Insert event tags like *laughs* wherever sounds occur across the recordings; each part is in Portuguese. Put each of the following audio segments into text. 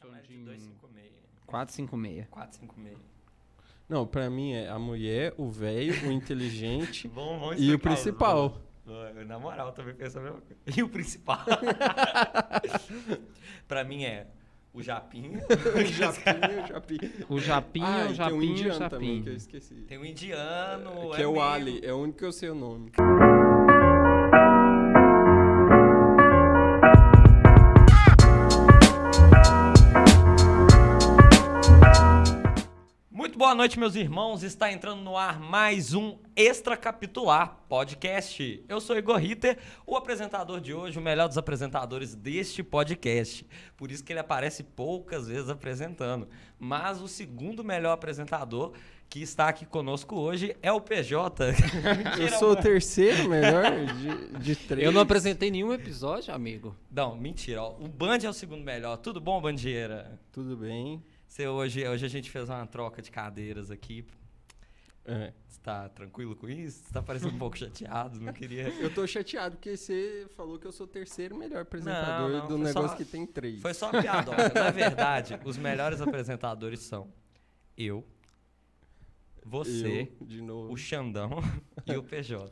De 256. 456. 456. Não, pra mim é a mulher, o velho, o inteligente *laughs* Vamos, vamos e o os principal. Na moral, também penso a mesma coisa. E o principal? *laughs* pra mim é o Japinha. *laughs* o japinha, o japinha. O Japinha, Ah, o tem um e o indiano também, que eu esqueci. Tem o indiano. que é, o meio- Ali, é o único que eu sei o nome. Boa noite, meus irmãos. Está entrando no ar mais um Extracapitular Podcast. Eu sou Igor Ritter, o apresentador de hoje, o melhor dos apresentadores deste podcast. Por isso que ele aparece poucas vezes apresentando. Mas o segundo melhor apresentador que está aqui conosco hoje é o PJ. *laughs* Eu sou o terceiro melhor de, de três. Eu não apresentei nenhum episódio, amigo. Não, mentira. ó. O Band é o segundo melhor. Tudo bom, Bandeira? Tudo bem. Você hoje, hoje a gente fez uma troca de cadeiras aqui. É. Você tá tranquilo com isso? Você tá parecendo um pouco *laughs* chateado, não queria. Eu tô chateado porque você falou que eu sou o terceiro melhor apresentador Não, não, do negócio só- que tem três. Foi só uma piadoca. *laughs* Na verdade, os melhores apresentadores são eu, você, Eu, o Xandão *laughs* e o PJ.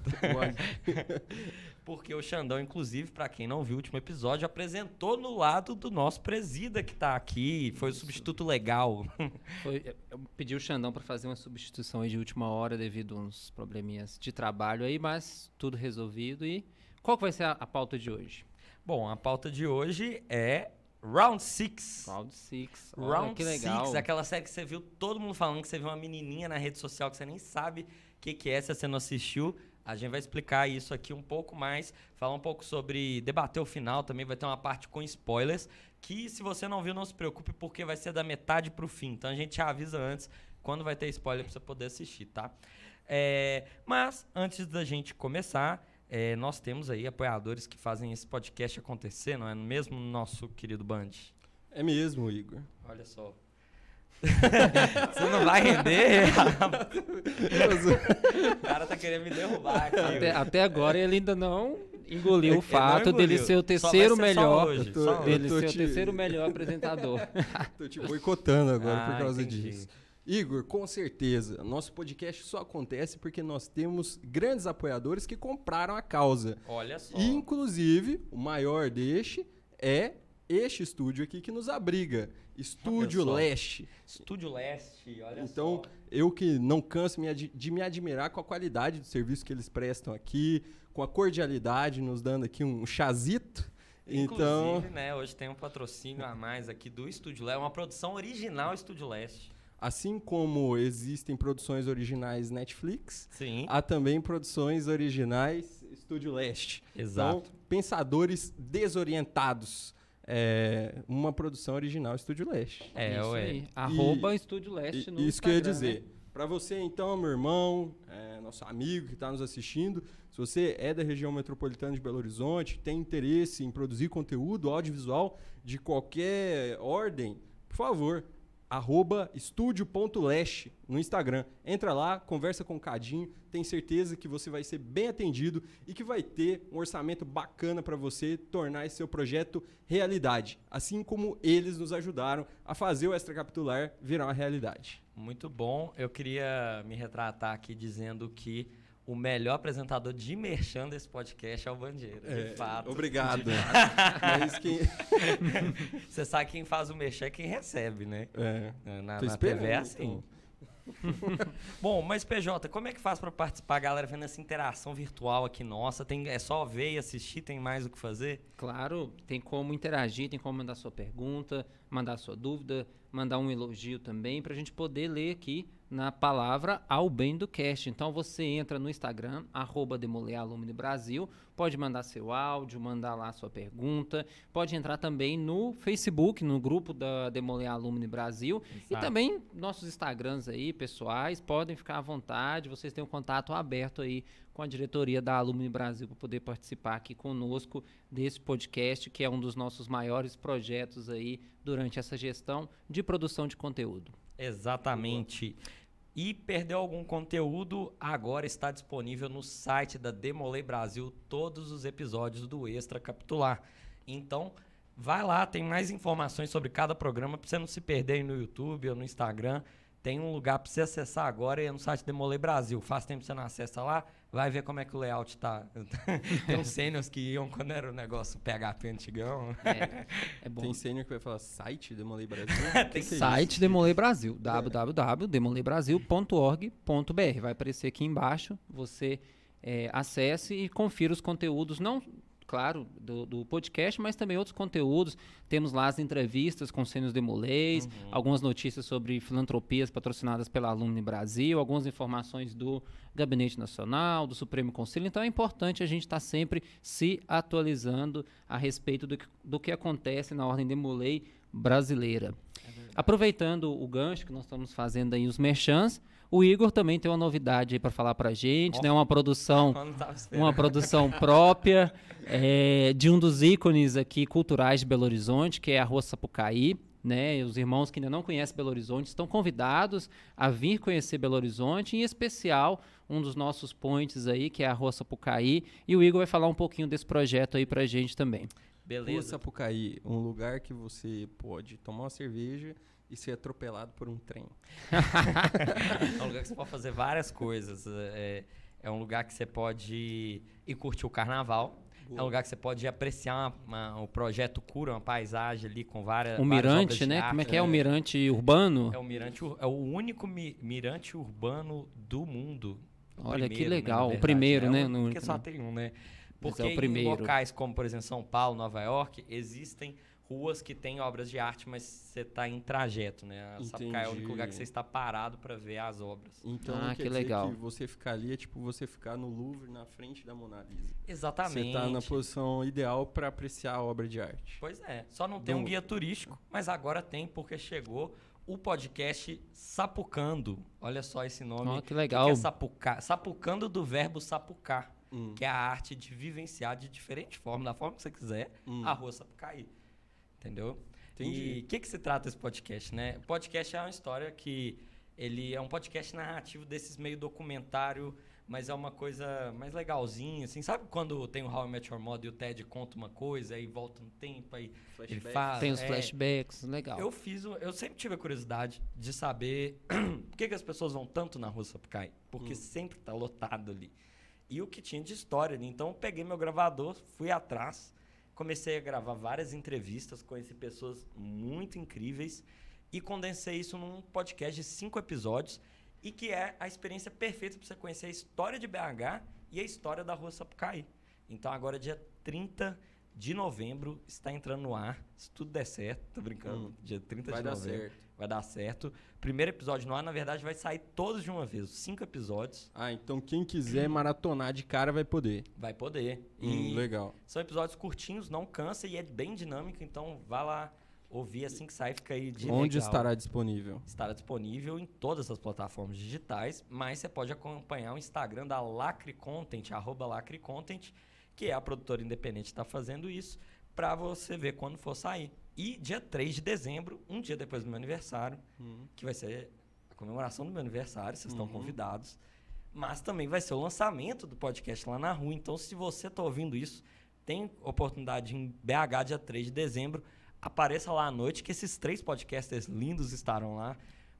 Porque o Xandão, inclusive, pra quem não viu o último episódio, apresentou no lado do nosso presida que tá aqui. Foi o substituto legal. *laughs* Foi- eu pedi o Xandão para fazer uma substituição aí de última hora devido a uns probleminhas de trabalho aí, mas tudo resolvido. E qual que vai ser a, a pauta de hoje? Bom, a pauta de hoje é Round 6. Round 6. Round que legal. 6, aquela série que você viu todo mundo falando que você viu uma menininha na rede social que você nem sabe o que, que é, se você não assistiu. A gente vai explicar isso aqui um pouco mais, falar um pouco sobre, debater o final também, vai ter uma parte com spoilers, que se você não viu, não se preocupe, porque vai ser da metade pro fim. Então a gente avisa antes quando vai ter spoiler pra você poder assistir, tá? É, mas, antes da gente começar, é, nós temos aí apoiadores que fazem esse podcast acontecer, não é mesmo, nosso querido Band? É mesmo, Igor. Olha só. Você não vai render? o cara tá querendo me derrubar aqui. Até, até agora ele ainda não engoliu o fato não dele engoliu. ser o terceiro ser melhor. hoje, tô-. Dele ser o te- terceiro melhor apresentador. *laughs* Tô te boicotando agora por Ah, causa entendi. disso. Igor, com certeza, nosso podcast só acontece porque nós temos grandes apoiadores que compraram a causa. Olha só. E, inclusive, o maior deste é este estúdio aqui que nos abriga. Estúdio. Leste. Estúdio Leste, olha Então, só. eu que não canso de me admirar com a qualidade do serviço que eles prestam aqui, com a cordialidade, nos dando aqui um chazito. Então, Inclusive, né, hoje tem um patrocínio a mais aqui do Estúdio Leste, uma produção original Estúdio Leste. assim como existem produções originais Netflix, Sim, há também produções originais Estúdio Leste. exato. Então, pensadores desorientados. É uma produção original Estúdio Leste. é, Isso ué. aí. Arroba Estúdio Leste E- no Isso que eu ia Instagram, dizer. né? Para você, então, meu irmão, é, nosso amigo que está nos assistindo, se você é da região metropolitana de Belo Horizonte, tem interesse em produzir conteúdo audiovisual de qualquer ordem, por favor, arroba estúdio.leste no Instagram. Entra lá, conversa com o Cadinho, tem certeza que você vai ser bem atendido e que vai ter um orçamento bacana para você tornar esse seu projeto realidade, assim como eles nos ajudaram a fazer o Extra Capitular virar uma realidade. Muito bom. Eu queria me retratar aqui dizendo que o melhor apresentador de merchan desse podcast é o Bandeira. De É, fato. Obrigado. De- Mas quem. *laughs* Você sabe quem faz o merchan é quem recebe, né? É, Na, na TV é assim. *laughs* *laughs* Bom, mas PJ, como é que faz pra participar, galera, vendo essa interação virtual aqui nossa? Tem, é só ver e assistir, tem mais o que fazer? Claro, tem como interagir, tem como mandar sua pergunta, mandar sua dúvida, mandar um elogio também, para a gente poder ler aqui na palavra ao bem do cast. Então você entra no Instagram, arroba Brasil, pode mandar seu áudio, mandar lá sua pergunta, pode entrar também no Facebook, no grupo da Demoler Alumni Brasil, e Exato. também nossos Instagrams aí, pessoais, podem ficar à vontade, vocês têm um contato aberto aí com a diretoria da Alumni Brasil para poder participar aqui conosco desse podcast, que é um dos nossos maiores projetos aí durante essa gestão de produção de conteúdo. Exatamente. E perdeu algum conteúdo, agora está disponível no site da Demolei Brasil todos os episódios do Extra Capitular. Então, Vai lá, tem mais informações sobre cada programa pra você não se perder no YouTube ou no Instagram. Tem um lugar pra você acessar agora e é no site Demolei Brasil. Faz tempo que você não acessa lá, vai ver como é que o layout tá. *laughs* tem uns sêniors que iam quando era o negócio PHP antigão. É, é bom. Tem sênior que vai falar site Demolei Brasil? *laughs* Tem é? Site Demolei Brasil, www.demoleibrasil.org.br. Vai aparecer aqui embaixo, você é, acesse e confira os conteúdos, não, claro, do, do podcast, mas também outros conteúdos. Temos lá as entrevistas com Sênios Demoleis, algumas notícias sobre filantropias patrocinadas pela Alumni Brasil, algumas informações do Gabinete Nacional, do Supremo Conselho. Então é importante a gente estar sempre se atualizando a respeito do que, do que acontece na Ordem Demolei brasileira. Aproveitando o gancho que nós estamos fazendo aí os merchans, o Igor também tem uma novidade aí para falar pra gente, Ó. né? Uma produção, *laughs* uma produção própria é, de um dos ícones aqui culturais de Belo Horizonte, que é a Rua Sapucaí. Né, os irmãos que ainda não conhecem Belo Horizonte estão convidados a vir conhecer Belo Horizonte, em especial um dos nossos points aí, que é a Rua Sapucaí, e o Igor vai falar um pouquinho desse projeto aí pra gente também. Rua Beleza. Sapucaí, um lugar que você pode tomar uma cerveja e ser atropelado por um trem. *laughs* *laughs* É um lugar que você pode fazer várias coisas. É, é um lugar que você pode ir curtir o carnaval. É um lugar que você pode apreciar uma- uma- o projeto Cura, uma paisagem ali com várias. O várias obras mirante, de né? arte, Como é que é o mirante urbano? É o mirante, é o único mi- mirante urbano do mundo. Olha, que primeiro, né, legal. na O primeiro, É né, o- no- Porque só tem um, né? Mas Porque é o em locais como, por exemplo, São Paulo, Nova York, existem ruas que têm obras de arte, mas você está em trajeto, né? A Sapucaí é o único lugar que você está parado para ver as obras. Então Ah, não quer que dizer legal. que você ficar ali é tipo você ficar no Louvre na frente da Mona Lisa. Exatamente. Você tá na posição ideal para apreciar a obra de arte. Pois é, só não tem um Do- guia turístico, mas agora tem porque chegou o podcast Sapucando. Olha só esse nome. Ó, que legal. que é sapucar? Sapucando do verbo sapucar, Hum. que é a arte de vivenciar de diferente forma, da forma que você quiser, Hum. a rua Sapucaí. Entendeu? Entendi. E o que, que se trata esse podcast, né? O podcast é uma história que ele é um podcast narrativo desses meio documentário, mas é uma coisa mais legalzinha, assim. Sabe quando tem o How I Met Your Mother e o Ted conta uma coisa, aí volta no tempo, aí ele fala... Tem os é, flashbacks, legal. eu fiz, eu sempre tive a curiosidade de saber *clears throat* por que, que as pessoas vão tanto na Rua Sapucaí. Porque Hum. sempre tá lotado ali. E o que tinha de história ali. Então peguei meu gravador, fui atrás, comecei a gravar várias entrevistas, conheci pessoas muito incríveis e condensei isso num podcast de cinco episódios e que é a experiência perfeita para você conhecer a história de BH e a história da Rua Sapucaí. Então agora dia 30 de novembro está entrando no ar, se tudo der certo, tô brincando, Hum. dia 30 Vai de dar novembro. certo. Vai dar certo. Primeiro episódio no ar, na verdade, vai sair todos de uma vez, cinco episódios. Ah, então quem quiser maratonar de cara vai poder. Vai poder. Hum, E legal. são episódios curtinhos, não cansa e é bem dinâmico, então vá lá ouvir assim que sai, fica aí de Onde legal. estará disponível? Estará disponível em todas as plataformas digitais, mas você pode acompanhar o Instagram da Lacre Content, arroba Lacre Content, que é a produtora independente que está fazendo isso, para você ver quando for sair. E dia 3 de dezembro, um dia depois do meu aniversário, Hum. que vai ser a comemoração do meu aniversário, vocês estão Uhum. convidados. Mas também vai ser o lançamento do podcast lá na rua. Então, se você está ouvindo isso, tem oportunidade em BH, dia 3 de dezembro. Apareça lá à noite, que esses três podcasters lindos estarão lá.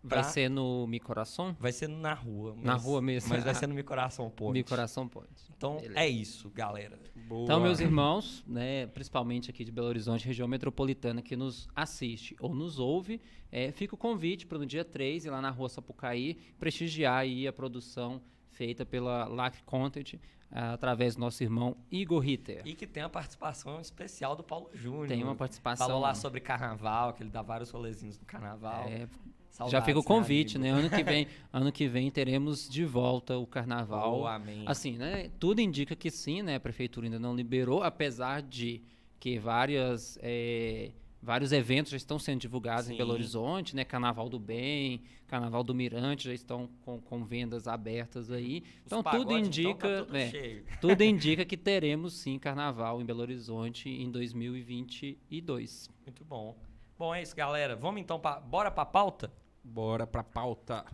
Vai pra- ser no Mi Coração? vai ser na rua. Na mas- rua mesmo. Mas vai ser no meu coração, pô. Mi Coração pode. Então, Beleza. é isso, galera. Boa. Então, meus irmãos, né, principalmente aqui de Belo Horizonte, região metropolitana, que nos assiste ou nos ouve, é, fica o convite para no dia 3 ir lá na rua Sapucaí prestigiar aí a produção feita pela LAC Content através do nosso irmão Igor Ritter. E que tem a participação especial do Paulo Júnior. Tem uma participação. Falou lá sobre carnaval, que ele dá vários rolezinhos no carnaval. É, já Saudades, fica o né, convite, amigo? né? Ano que vem, *laughs* ano que vem teremos de volta o carnaval. Oh, amém. Assim, né? Tudo indica que sim, né? A prefeitura ainda não liberou, apesar de que várias, eh, vários eventos já estão sendo divulgados em Sim. Belo Horizonte, né? Carnaval do Bem, Carnaval do Mirante já estão com, com vendas abertas aí. Os Então tudo pagodes, então, tá indica, tudo é, *laughs* tudo indica que teremos sim Carnaval em Belo Horizonte em 2022. Muito bom. Bom, é isso, galera. Vamos então, bora pra pauta? Bora pra pauta.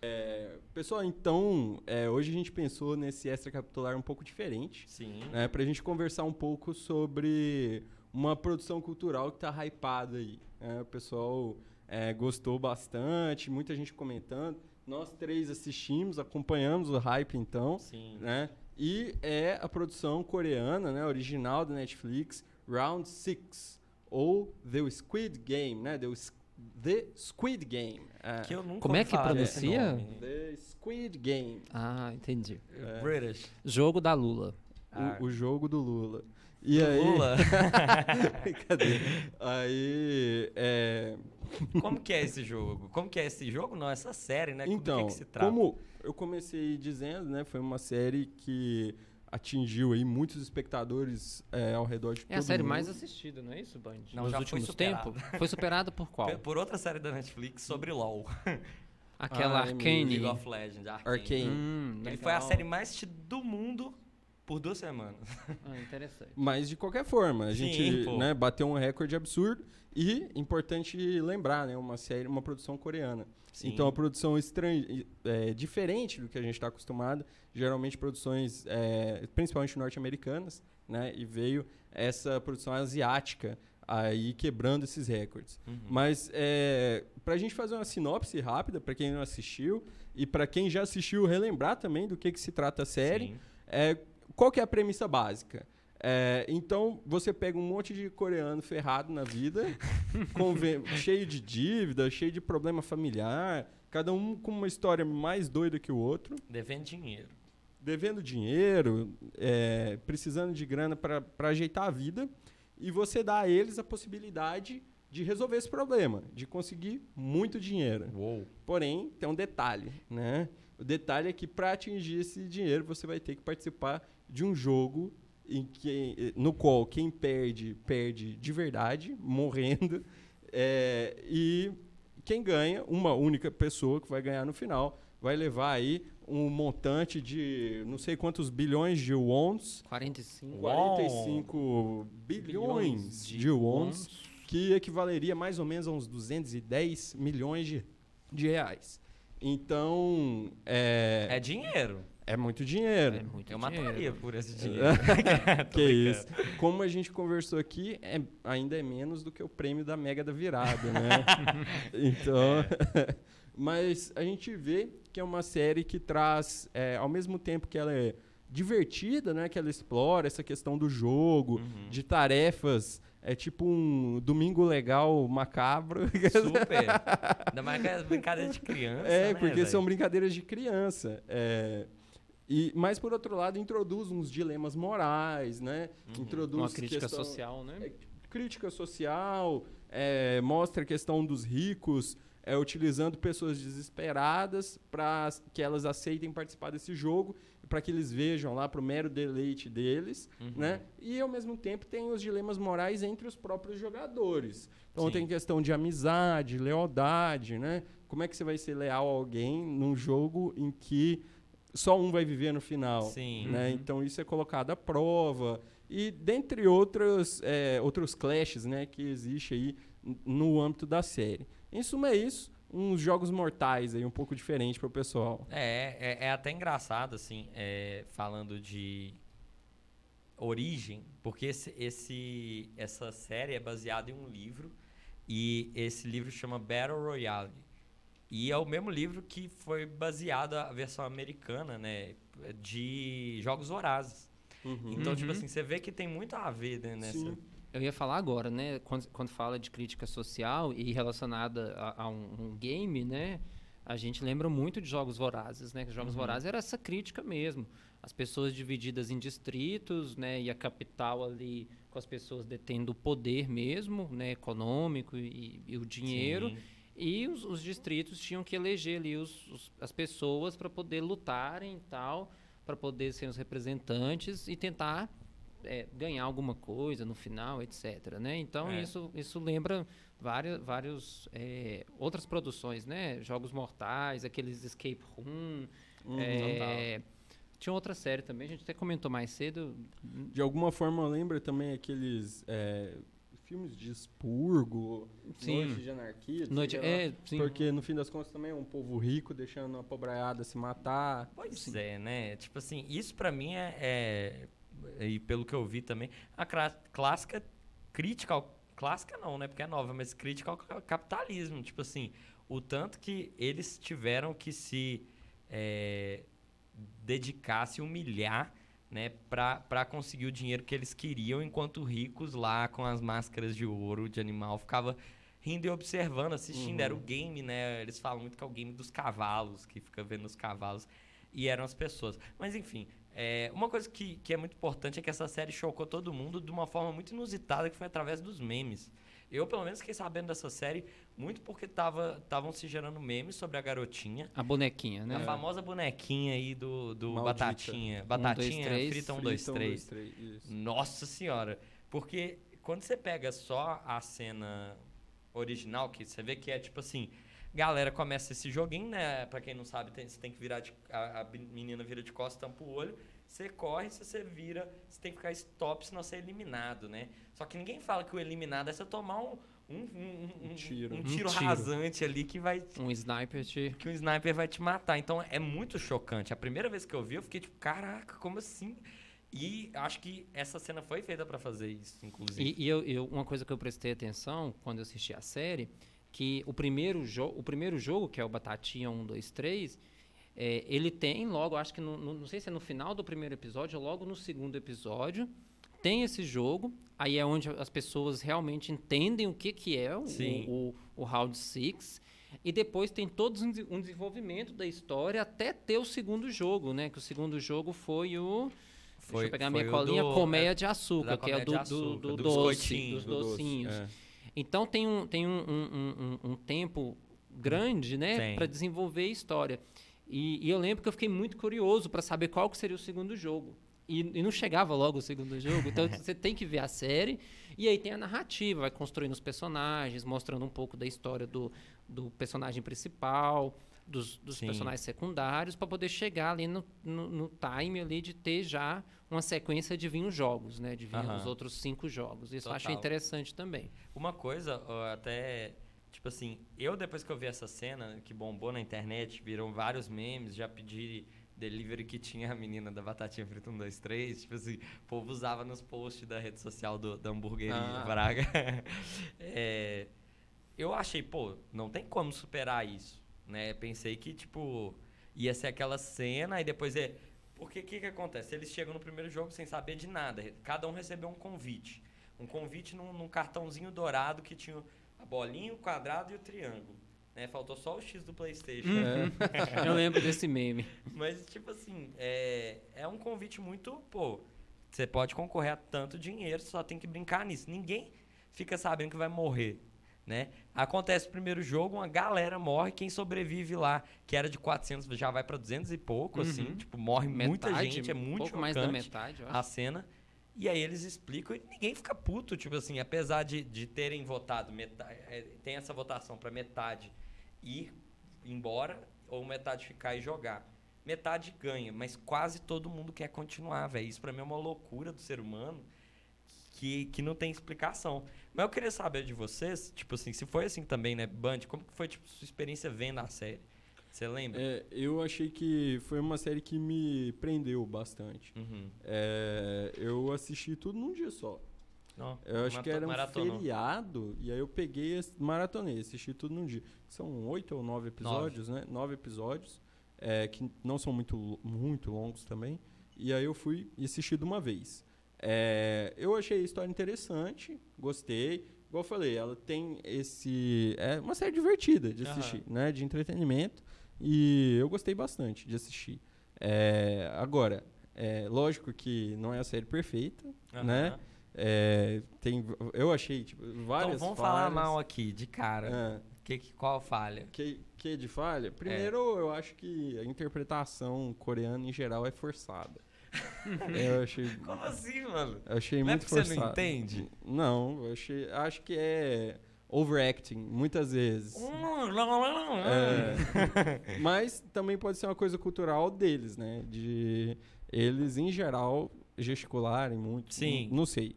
É, pessoal, então, é, hoje a gente pensou nesse extra capitular um pouco diferente, Sim. né, pra gente conversar um pouco sobre uma produção cultural que tá hypada aí. né? o pessoal é, gostou bastante, muita gente comentando. Nós três assistimos, acompanhamos o hype então, Sim. né? E é a produção coreana, né, original da Netflix, Round Six ou The Squid Game, né? The, S- The Squid Game. É. Que eu nunca Como é que pronuncia? The Squid Game. Ah, entendi. É. British. Jogo da Lula. Ah. O, o jogo do Lula. E Do aí. Lula. *laughs* Brincadeira. Aí. É... Como que é esse jogo? Como que é esse jogo? Não, essa série, né? Então, Do que, que se trata? como eu comecei dizendo, né? Foi uma série que atingiu aí muitos espectadores é, ao redor de É todo a série mundo. mais assistida, não é isso, Band? Não, Nos já foi últimos superada. tempos? Foi superada por qual? Por- outra série da Netflix sobre LoL. *laughs* Aquela Ah, é. Arcane. League of Legends, Arcane. Arcane. Hum, Ele foi a série mais assistida do mundo por duas semanas. Ah, interessante. Mas de qualquer forma, a Sim, gente pô. né, bateu um recorde absurdo e importante lembrar, né, uma série, uma produção coreana. Sim. Então a produção estran... é, diferente do que a gente está acostumado, geralmente produções, é, principalmente norte-americanas, né, e veio essa produção asiática aí quebrando esses recordes. Uhum. Mas é, para a gente fazer uma sinopse rápida para quem não assistiu e para quem já assistiu relembrar também do que, que se trata a série. É, qual que é a premissa básica? É, então, você pega um monte de coreano ferrado na vida, *laughs* cheio de dívida, cheio de problema familiar, cada um com uma história mais doida que o outro, Devendo dinheiro. Devendo dinheiro, é, precisando de grana para ajeitar a vida, e você dá a eles a possibilidade de resolver esse problema, de conseguir muito dinheiro. Uou. Porém, tem um detalhe, né? O detalhe é que para atingir esse dinheiro, você vai ter que participar de um jogo em que, no qual quem perde, perde de verdade, *laughs* morrendo, é, e quem ganha, uma única pessoa que vai ganhar no final, vai levar aí um montante de não sei quantos bilhões de wons, 45 Uau. 45 bilhões de, wons, que equivaleria mais ou menos a uns 210 milhões de, de reais. Então, é, É dinheiro. É muito dinheiro. É muito Eu dinheiro. mataria por esse dinheiro. *laughs* Tô que isso. Como a gente conversou aqui, é, ainda é menos do que o prêmio da Mega da Virada, né? *laughs* então, *laughs* mas a gente vê que é uma série que traz, é, ao mesmo tempo que ela é divertida, né? Que ela explora essa questão do jogo, Uhum. de tarefas. É tipo um domingo legal macabro. Super. Ainda mais que é brincadeira de criança. É, né, porque velho? são brincadeiras de criança. É, e, mas, por outro lado, introduz uns dilemas morais, né? Introduz Uma crítica questão- social, né? é, crítica social, é, mostra a questão dos ricos é, utilizando pessoas desesperadas para que elas aceitem participar desse jogo, para que eles vejam lá para o mero deleite deles, Uhum. né? E ao mesmo tempo tem os dilemas morais entre os próprios jogadores. Então Sim. tem questão de amizade, lealdade, né? Como é que você vai ser leal a alguém num jogo em que só um vai viver no final? Sim. né? Uhum. Então isso é colocado à prova. E dentre outros, é, outros clashes né, que existe aí no âmbito da série. Em suma é isso, uns jogos mortais aí um pouco diferente para o pessoal. É, é, é até engraçado, assim, é, falando de origem, porque esse, esse- essa série é baseada em um livro, e esse livro chama Battle Royale. E é o mesmo livro que foi baseado a versão americana, né, de Jogos Vorazes. Então, tipo Uhum. assim, você vê que tem muito a ver né, nessa... Sim. Eu ia falar agora, né? Quando, quando fala de crítica social e relacionada a, a um, um game, né? A gente lembra muito de Jogos Vorazes, né? Que Jogos Uhum. Vorazes era essa crítica mesmo. As pessoas divididas em distritos, né? E a capital ali com as pessoas detendo o poder mesmo, né? Econômico e, e o dinheiro. Sim. E os, os distritos tinham que eleger ali os, os- as pessoas para poder lutarem e tal, para poder ser os representantes e tentar é, ganhar alguma coisa no final, etc. Né? Então É. isso, isso lembra vários, vários é, outras produções, né? Jogos Mortais, aqueles Escape Room. Uhum. é, tinha outra série também, a gente até comentou mais cedo. De alguma forma lembra também aqueles é, filmes de expurgo, Sim. Noite de Anarquia, Noite, lá. é, sim. porque no fim das contas também é um povo rico deixando a pobraiada se matar. Pois é, né? Tipo assim, isso pra mim é, é- E pelo que eu vi também, a clássica crítica ao. Clássica não, né? Porque é nova, mas crítica ao ca- capitalismo. Tipo assim, o tanto que eles tiveram que se é, dedicar, se humilhar, né? Pra conseguir o dinheiro que eles queriam, enquanto ricos lá com as máscaras de ouro, de animal, ficava rindo e observando, assistindo. Era o game, né? Eles falam muito que é o game dos cavalos, que fica vendo os cavalos. E eram as pessoas. Mas enfim, é, uma coisa que, que é muito importante é que essa série chocou todo mundo de uma forma muito inusitada, que foi através dos memes. Eu, pelo menos, fiquei sabendo dessa série muito porque estavam se gerando memes sobre a garotinha. A bonequinha, né? A famosa bonequinha aí do, do Maldita. Batatinha. Batatinha, dois, três. frita um, dois, Frita, um, três. dois, três, isso. Nossa senhora. Porque quando você pega só a cena original, que você vê que é tipo assim, galera começa esse joguinho, né? Pra quem não sabe, tem- você tem que virar de, a, a menina vira de costas, tampa o olho, você corre, se você vira, você tem que ficar stop, senão você é eliminado, né? Só que ninguém fala que o eliminado é você tomar um, um, um, um- Um tiro. tiro rasante ali que vai Um sniper te... que um sniper vai te matar. Então é muito chocante. A primeira vez que eu vi, eu fiquei tipo, caraca, como assim? E acho que essa cena foi feita pra fazer isso, inclusive. E, e eu, eu- uma coisa que eu prestei atenção quando eu assisti a série, que o primeiro, jo o primeiro jogo, que é o Batatinha 1, 2, 3, é, ele tem logo, acho que no, no- não sei se é no final do primeiro episódio ou logo no segundo episódio, tem esse jogo, aí é onde as pessoas realmente entendem o que, que é o, o, o Round 6. E depois tem todo um des- desenvolvimento da história até ter o segundo jogo, né? Que o segundo jogo foi o. Deixa eu pegar minha foi colinha, do- colmeia é, de açúcar, que é do, do, açúcar, do do doce, dos do doce, docinhos. é. Então tem um, tem um, um- um- um- tempo grande, né, para desenvolver a história. E, e eu lembro que eu fiquei muito curioso para saber qual que seria o segundo jogo. E, e não chegava logo o segundo jogo. Então *laughs* você tem que ver a série. E aí tem a narrativa, vai construindo os personagens, mostrando um pouco da história do, do personagem principal, dos, dos personagens secundários, para poder chegar ali no, no, no time ali de ter já uma sequência de vir os jogos, né? De vir Aham. os outros cinco jogos. Isso eu achei Total. interessante também. Uma coisa, até. Tipo assim, eu depois que eu vi essa cena, que bombou na internet, viram vários memes, já pedi delivery que tinha a menina da batatinha frita 1, 2, 3. Tipo assim, o povo usava nos posts da rede social do, da hamburgueria Ah. Braga. *laughs* É, eu achei, pô, não tem como superar isso, né? Pensei que, tipo, ia ser aquela cena e depois é... Porque o que, que acontece? Eles chegam no primeiro jogo sem saber de nada. Cada um recebeu um convite. Um convite num, num cartãozinho dourado que tinha a bolinha, o quadrado e o triângulo. Né? Faltou só o X do Playstation. *laughs* Eu lembro desse meme. Mas, tipo assim, é, é um convite muito, pô, você pode concorrer a tanto dinheiro, só tem que brincar nisso. Ninguém fica sabendo que vai morrer, né? Acontece o primeiro jogo, uma galera morre, quem sobrevive lá, que era de 400, já vai pra 200 e pouco, assim, Uhum. tipo, morre muita Metade, gente, é muito pouco mais da metade, eu acho. a cena. E aí eles explicam e ninguém fica puto, tipo assim, apesar de, de terem votado metade, tem essa votação pra metade ir embora ou metade ficar e jogar. Metade ganha, mas quase todo mundo quer continuar, velho. Isso pra mim é uma loucura do ser humano que, que não tem explicação. Mas eu queria saber de vocês, tipo assim, se foi assim também, né, Band, como que foi tipo sua experiência vendo a série? Você lembra? É, eu achei que foi uma série que me prendeu bastante. Uhum. É, eu assisti tudo num dia só. Não, Eu acho que era um maratonou. feriado, e aí eu peguei, maratonei, assisti tudo num dia. São oito ou nove episódios, né? Nove episódios, é, que não são muito, muito longos também. E aí eu fui e assisti de uma vez. É, eu achei a história interessante, gostei. Igual eu falei, ela tem esse... É uma série divertida de Aham. assistir, né? De entretenimento. E eu gostei bastante de assistir. É, agora, é lógico que não é a série perfeita, né? É, tem, eu achei tipo, várias Então vamos falar falhas. mal aqui, de cara. Ah, Que, que- qual falha? que, que de falha? É. Primeiro, eu acho que a interpretação coreana em geral é forçada. *laughs* eu achei, Como assim, mano? eu achei Não é muito você forçado. não entende? Não, eu achei, acho que é overacting, muitas vezes. Hum. É, *laughs* mas também pode ser uma coisa cultural deles, né? De eles, em geral, gesticularem muito. Sim. Não, não sei.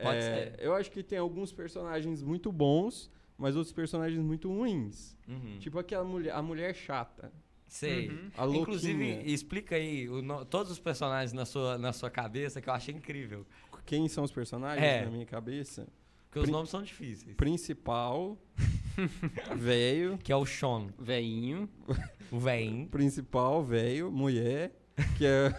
Pode É, ser. Eu acho que tem alguns personagens muito bons, mas outros personagens muito ruins. Uhum. Tipo aquela mulher, a mulher chata. Sei. Uhum. A Inclusive, explica aí o no- todos os personagens na sua, na sua cabeça que eu achei incrível. Quem são os personagens É. na minha cabeça? Porque os Pri- nomes são difíceis. Principal, *laughs* velho, Que é o Sean, Veinho. o veinho. *laughs* principal, velho, mulher, que é,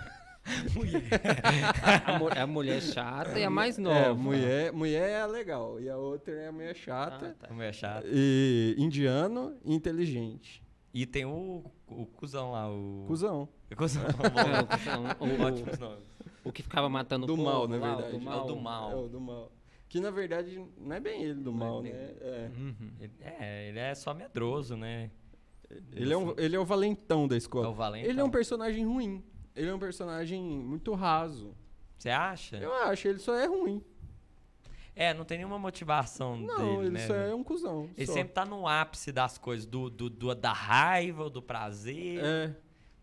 A, mu- a mulher chata e a mais nova. é mulher, mulher é a legal e a outra é a mulher chata. Ah, tá. É chato. E indiano e inteligente. E tem o, o cuzão lá, o... Cuzão. *laughs* O cuzão. É, o- o- o- Ótimos nomes. O que ficava matando Do o povo mal, na lá, o verdade. Do É mal. o do mal. É o do mal. Que na verdade não é bem ele do Não é mal, bem né? ele. É. Uhum. Ele- É, ele é só medroso, né? Ele, é um, ele é o valentão da É escola. o Valente. Ele é um personagem ruim. Ele é um personagem muito raso. Você acha? Eu acho, ele só é ruim. É, não tem nenhuma motivação Não, dele, ele né? só é um cuzão. Ele só. sempre tá no ápice das coisas, do, do, do- da raiva, ou do prazer, É.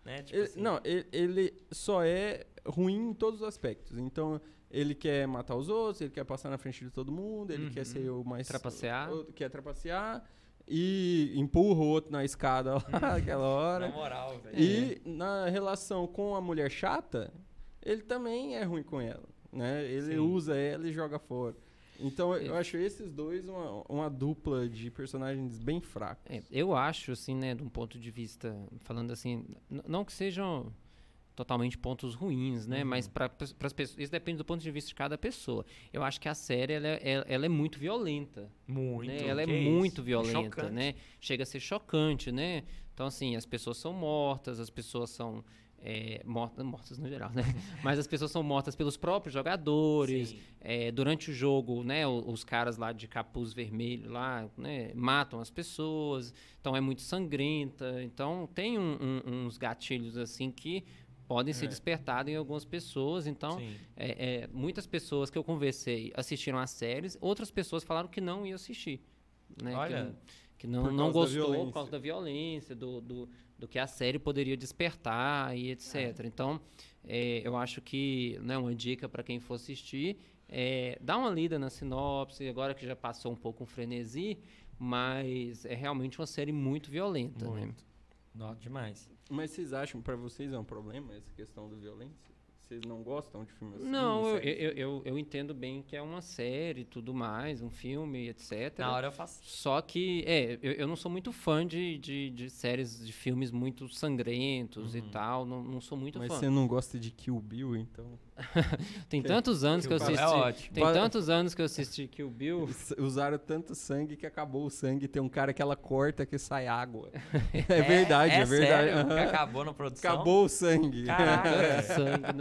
né? Tipo Ele- assim. Não, ele, ele só é ruim em todos os aspectos. Então, ele quer matar os outros, ele quer passar na frente de todo mundo, ele Uhum. quer ser o mais. Trapacear. o- quer trapacear. E empurra o outro na escada lá, *laughs* aquela hora. Na moral, velho. E na relação com a mulher chata, ele também é ruim com ela. Né? Ele Sim. usa ela e joga fora. Então eu É. acho esses dois uma, uma dupla de personagens bem fracos. É, eu acho, assim, né, de um ponto de vista, falando assim, não que sejam totalmente pontos ruins, né, mas para as pessoas, isso depende do ponto de vista de cada pessoa. Eu acho que a série, ela, é- ela- ela é muito violenta, Muito. né, ela é que isso? muito violenta, Chocante. né, chega a ser chocante, né, então assim, as pessoas são mortas, as pessoas são é, mortas, mortas no geral, né, *laughs* mas as pessoas são mortas pelos próprios jogadores, é, durante o jogo, né, os caras lá de capuz vermelho lá, né, matam as pessoas, então é muito sangrenta, então tem um- um- uns gatilhos assim que podem ser É. despertados em algumas pessoas, então é, é, muitas pessoas que eu conversei assistiram as séries, outras pessoas falaram que não iam assistir, né, que Olha, não- que, não, não gostou por causa da violência, do, do, do que a série poderia despertar e etc. Então, é, eu acho que né, uma dica para quem for assistir é dá uma lida na sinopse, agora que já passou um pouco um frenesi, mas é realmente uma série muito violenta. Né? Não, demais. Mas vocês acham, pra vocês é um problema essa questão da violência? Vocês não gostam de filmes assim? Não, eu, eu, eu, eu entendo bem que é uma série e tudo mais, um filme, etc. Na hora eu faço. Só que, é, eu, eu não sou muito fã de, de, de séries, de filmes muito sangrentos e Uhum. tal. Não, não sou muito Mas fã. você não gosta de Kill Bill, então. *laughs* Tem tantos anos que eu Bill é assisti. ótimo. Tem Para- tantos anos que eu assisti Kill Bill. *laughs* S- Usaram tanto sangue que acabou o sangue. Tem um cara que ela corta que sai água. *laughs* É, verdade, é, verdade. sério? Que Aham. acabou na produção? Acabou o sangue. Caraca. sangue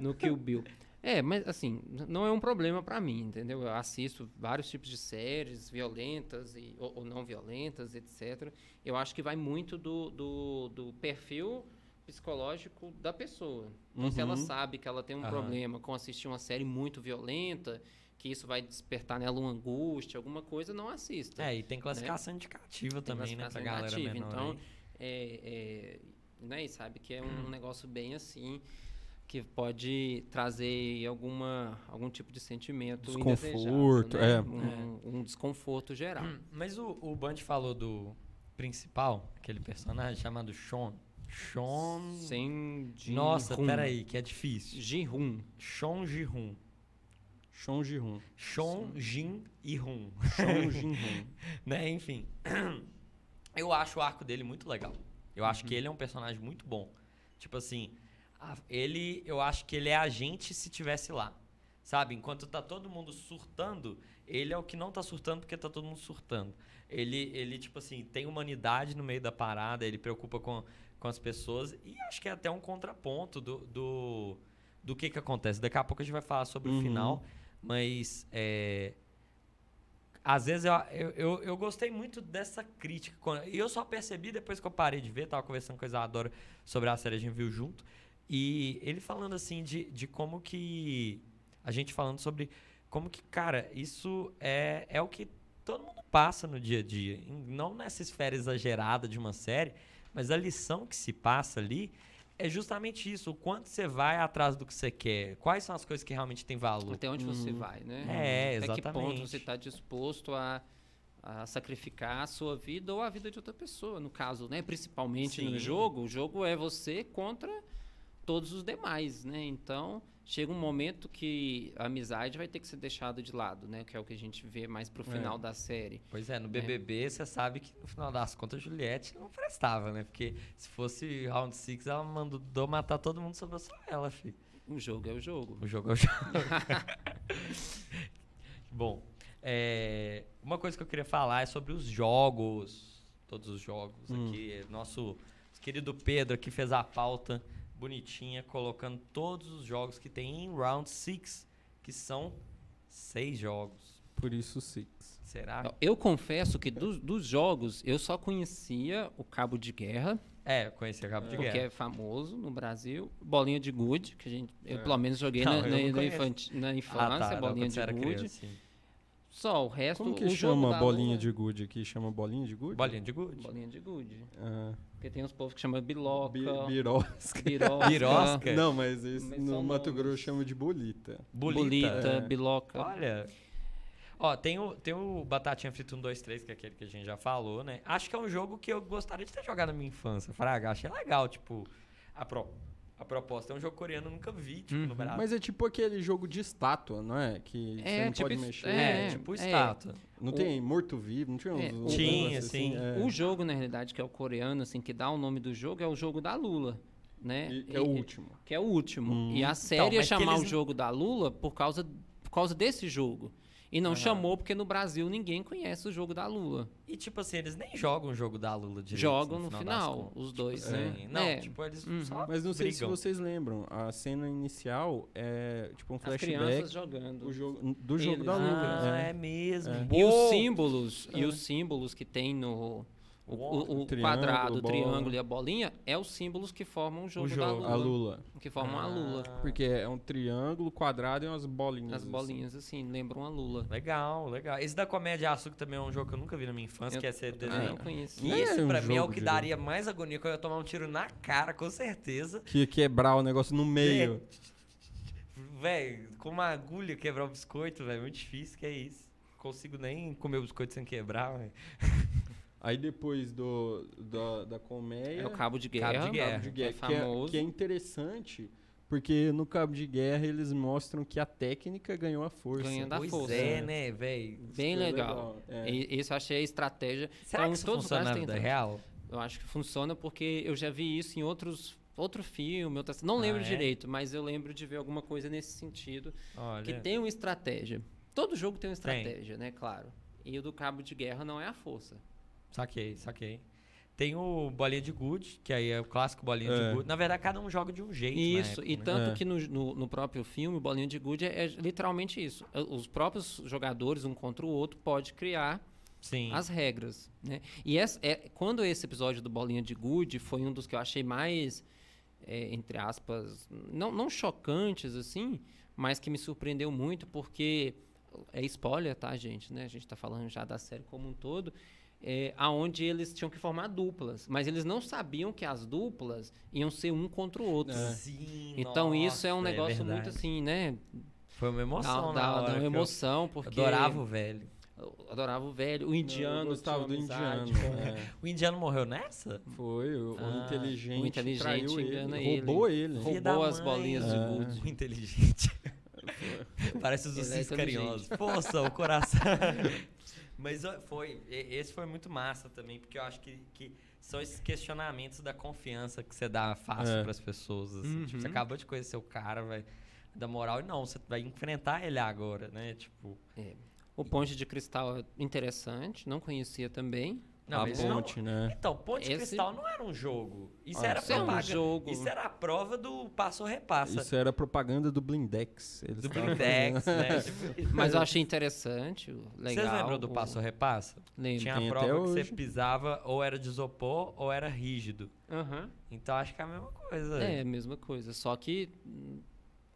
no, no Kill Bill. É, mas assim, não é um problema pra mim, entendeu? Eu assisto vários tipos de séries violentas e, ou, ou não violentas, etc. Eu acho que vai muito do, do, do perfil psicológico da pessoa. Então, se ela Uhum. sabe que ela tem um Aham. problema com assistir uma série muito violenta, que isso vai despertar nela uma angústia, alguma coisa, não assista. É, e tem classificação indicativa Tem também, né? Pra classificação galera negativa, menor então, é, é, né, e sabe que é um negócio bem assim que pode trazer alguma algum tipo de sentimento Desconforto, né? é. um, um desconforto geral. Mas o, o Band falou do principal, aquele personagem chamado Sean. Sean... Sem Jin Nossa, Hun. peraí, que é difícil. Ji-hun. Sean Ji-hun. Sean Ji-hun. Sean Jin e Hun. Sean *laughs* Ji-hun. né? Enfim. *clears throat* Eu acho o arco dele muito legal. Eu acho que ele é um personagem muito bom. Tipo assim, a- ele, eu acho que ele é a gente se tivesse lá. Sabe? Enquanto tá todo mundo surtando, ele é o que não tá surtando porque tá todo mundo surtando. Ele, ele tipo assim, tem humanidade no meio da parada, ele preocupa com, com as pessoas e acho que é até um contraponto do, do, do que que acontece. Daqui a pouco a gente vai falar sobre o Uhum. final, mas é, às vezes eu, eu, eu, eu gostei muito dessa crítica. E eu só percebi depois que eu parei de ver, tava conversando com a Isadora sobre a série, a gente viu junto. E ele falando assim de, de como que. A gente falando sobre como que, cara, isso é, é o que todo mundo passa no dia a dia. Não nessa esfera exagerada de uma série, mas a lição que se passa ali é justamente isso. O quanto você vai atrás do que você quer. Quais são as coisas que realmente têm valor. Até onde você Uhum. vai, né? É, Até que ponto exatamente. você está disposto a, a sacrificar a sua vida ou a vida de outra pessoa. No caso, né? Principalmente Sim. no jogo, o jogo é você contra todos os demais, né? Então, chega um momento que a amizade vai ter que ser deixada de lado, né? Que é o que a gente vê mais pro final da série. Pois é, no BBB você sabe que no final das contas a Juliette não prestava, né? Porque se fosse Round 6, ela mandou matar todo mundo, sobrou só ela, filho. O jogo é o jogo. O jogo é o jogo. *laughs* Bom, é, uma coisa que eu queria falar é sobre os jogos. Todos os jogos Hum. aqui. Nosso querido Pedro aqui fez a pauta bonitinha, colocando todos os jogos que tem em Round 6, que são seis jogos. Por isso, Six. Será? Eu confesso que dos, dos jogos eu só conhecia o Cabo de Guerra, É, eu conheci a Cabo de porque Guerra. é famoso no Brasil. Bolinha de gude, que a gente, eu É. pelo menos joguei Não, na, eu na- não na infanti- na Ah, infância, tá, não, bolinha você de gude. criança, sim. Só o resto. Como que o jogo chama da bolinha de gude aqui? Chama bolinha de gude? Bolinha de gude. Bolinha de gude. Ah, Porque tem uns povos que chamam biloca, bi birosca. birosca, Birosca? Não, mas esse Mas no Mato. Grosso chama de bolita. Bolita. bolita, É. biloca. Olha. Ó, tem o, tem o Batatinha Frita 1, 2, 3, que é aquele que a gente já falou, né? Acho que é um jogo que eu gostaria de ter jogado na minha infância, Fraga. Achei legal, tipo, a, pro, a proposta. É um jogo coreano, eu nunca vi, tipo, no Uhum. Brasil. Mas é tipo aquele jogo de estátua, não é? Que É, você não tipo pode mexer. é, é, tipo é. estátua. Não o- tem morto-vivo, não tinha uns, É, uns Tinha, assim? É. O jogo, na realidade, que é o coreano, assim, que dá o nome do jogo, é o jogo da Lula, né? E- que é o último. Que é o último. Hum. E a Então, série ia mas que chamar eles o jogo da Lula por causa, por causa desse jogo. E não Aham. chamou porque no Brasil ninguém conhece o jogo da Lula. E, tipo assim, eles nem jogam o jogo da Lula direito. Jogam no das final, os dois, Tipo né? Não, É. tipo, eles Uhum. só Mas não sei se brigam. vocês lembram, a cena inicial é tipo um As flashback crianças jogando. o jogo, do jogo Eles- da Lula. Ah, é. é mesmo. É. E os símbolos, e É. os símbolos que tem no o, o- o Triângulo, quadrado, o triângulo e a bolinha é os símbolos que formam o jogo, da jogo. Lula, A Lula. que formam a Lula. Ah, Porque é um triângulo, quadrado e umas bolinhas. As assim. bolinhas assim, lembram a Lula. Legal, legal. Esse da Comédia Açúcar também é um jogo que eu nunca vi na minha infância, Eu que é ser desenho. Não E é esse um pra mim é o jogo que daria mais agonia, que eu ia tomar um tiro na cara, com certeza. Que ia quebrar o negócio no meio. Véi, com uma agulha quebrar o biscoito, velho, muito difícil, que é isso. Consigo nem comer o biscoito sem quebrar, velho. Aí depois do, da, da colmeia. É o Cabo de Cabo Guerra, de Guerra. Cabo de que é Guerra, que é, famoso. que é interessante, porque no Cabo de Guerra eles mostram que a técnica ganhou a força. Ganha da pois força. é, né, velho? Bem Isso é legal. é. E- Esse eu achei a estratégia. Será Então, que isso todos os funciona na vida tem- real? Eu acho que funciona porque eu já vi isso em outros outro filme, outra, não lembro Ah, é? direito, mas eu lembro de ver alguma coisa nesse sentido Olha. que tem uma estratégia. Todo jogo tem uma Tem. estratégia, né, claro. E o do cabo de guerra não é a força. Saquei, saquei. Tem o Bolinha de Good, que aí é o clássico Bolinha É. de Good. Na verdade, cada um joga de um jeito. na Isso, época, e né? tanto É. que no, no, no próprio filme, o Bolinha de Gude é, é literalmente isso. Os próprios jogadores, um contra o outro, pode criar Sim. as regras, né? E essa, é, quando esse episódio do Bolinha de Gude foi um dos que eu achei mais, é, entre aspas, não, não chocantes, assim, mas que me surpreendeu muito, porque é spoiler, tá, gente? Né? A gente tá falando já da série como um todo, é, aonde eles tinham que formar duplas, mas eles não sabiam que as duplas iam ser um contra o outro. É. Sim, Então isso é um nossa, negócio muito verdade. assim, né? Foi uma Dá, emoção, dá- dá hora uma eu emoção, porque Adorava o velho. eu adorava o velho, o Eu indiano, gostava do indiano. amizade com- é. O indiano morreu nessa? Foi, o, o Ah, inteligente, o inteligente engana ele, ele. roubou ele. Roubou as mãe. bolinhas de É. gude. *laughs* O inteligente. Parece os Ele é carinhosos. Força, o coração. *laughs* Mas foi, esse foi muito massa também, porque eu acho que, que são esses questionamentos da confiança que você dá fácil É. pras pessoas. assim. Tipo, você Uhum. acabou de conhecer o cara, vai dar moral e não, você vai enfrentar ele agora, né? Tipo, O Ponte de Cristal é interessante, não conhecia também. Não, a isso não- ponte, né? Então, Ponte Esse- Cristal não era um jogo. Isso Ah, era Isso é um propaganda. jogo. Isso era a prova do passo ou repassa. Isso era propaganda do Blindex. Eles do Blindex, né? *laughs* Mas eu achei interessante, o- legal. Vocês lembram do passo ou repassa? Lembro. Tinha Tem a prova que você pisava ou era de isopor ou era rígido. Aham. Então acho que é a mesma coisa. É, a mesma coisa, só que hum,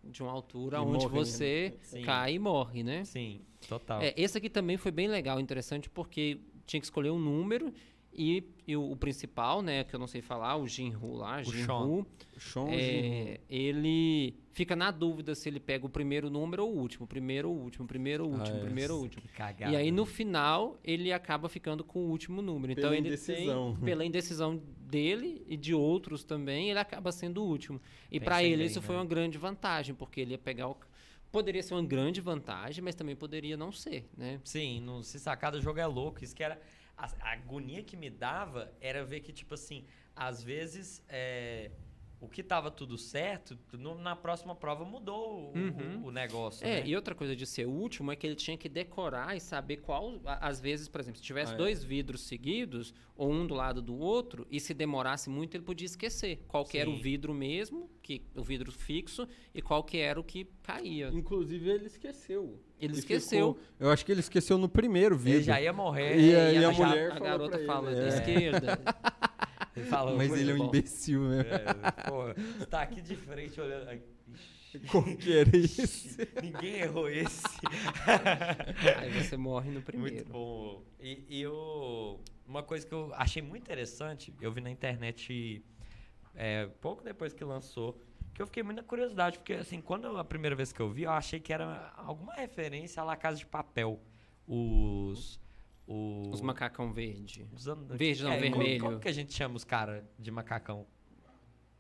de uma altura E onde morre, né? você Sim. cai e morre, né? Sim, total. É, esse aqui também foi bem legal, interessante, porque tinha que escolher um número E, e o, o principal, né, que eu não sei falar, o Jinru lá, Sean. Jinru, Sean é, ele fica na dúvida se ele pega o primeiro número ou o último, primeiro ou último, primeiro ou último, Ah, é. primeiro ou último. Cagada. E aí no final ele acaba ficando com o último número. Então Pela ele indecisão. tem pela indecisão dele e de outros também, ele acaba sendo o último. E para Pensem ele bem, isso foi né? uma grande vantagem, porque ele ia pegar o poderia ser uma grande vantagem, mas também poderia não ser, né? Sim, no Se Sacar do Jogo é louco. Isso que era. A, a agonia que me dava era ver que, tipo assim, às vezes é, o que tava tudo certo, no- na próxima prova mudou o, Uhum. o- o negócio. É, né? e outra coisa de ser último é que ele tinha que decorar e saber qual. Às vezes, por exemplo, se tivesse Ah, é. dois vidros seguidos, ou um do lado do outro, e se demorasse muito, ele podia esquecer qual que era o vidro mesmo, que, o vidro fixo, e qual que era o que caía. Inclusive, ele esqueceu. Ele E esqueceu. ficou- eu acho que ele esqueceu no primeiro vídeo. Ele já ia morrer. E a- e e a a, já- mulher a falou garota pra ele, fala é. da esquerda. *laughs* Ele falou, Mas "Foi ele é um bom." imbecil mesmo. É, pô, você tá aqui de frente olhando. *laughs* Como que era isso? Ninguém errou esse. *laughs* Aí você morre no primeiro. Muito bom. E, e eu, uma coisa que eu achei muito interessante, eu vi na internet é, pouco depois que lançou, que eu fiquei muito na curiosidade, porque assim, quando eu- a primeira vez que eu vi, eu achei que era alguma referência à La Casa de Papel. Os. Os, Os macacão verde. os an- Verde não, como- vermelho. Como, que a gente chama os caras de macacão?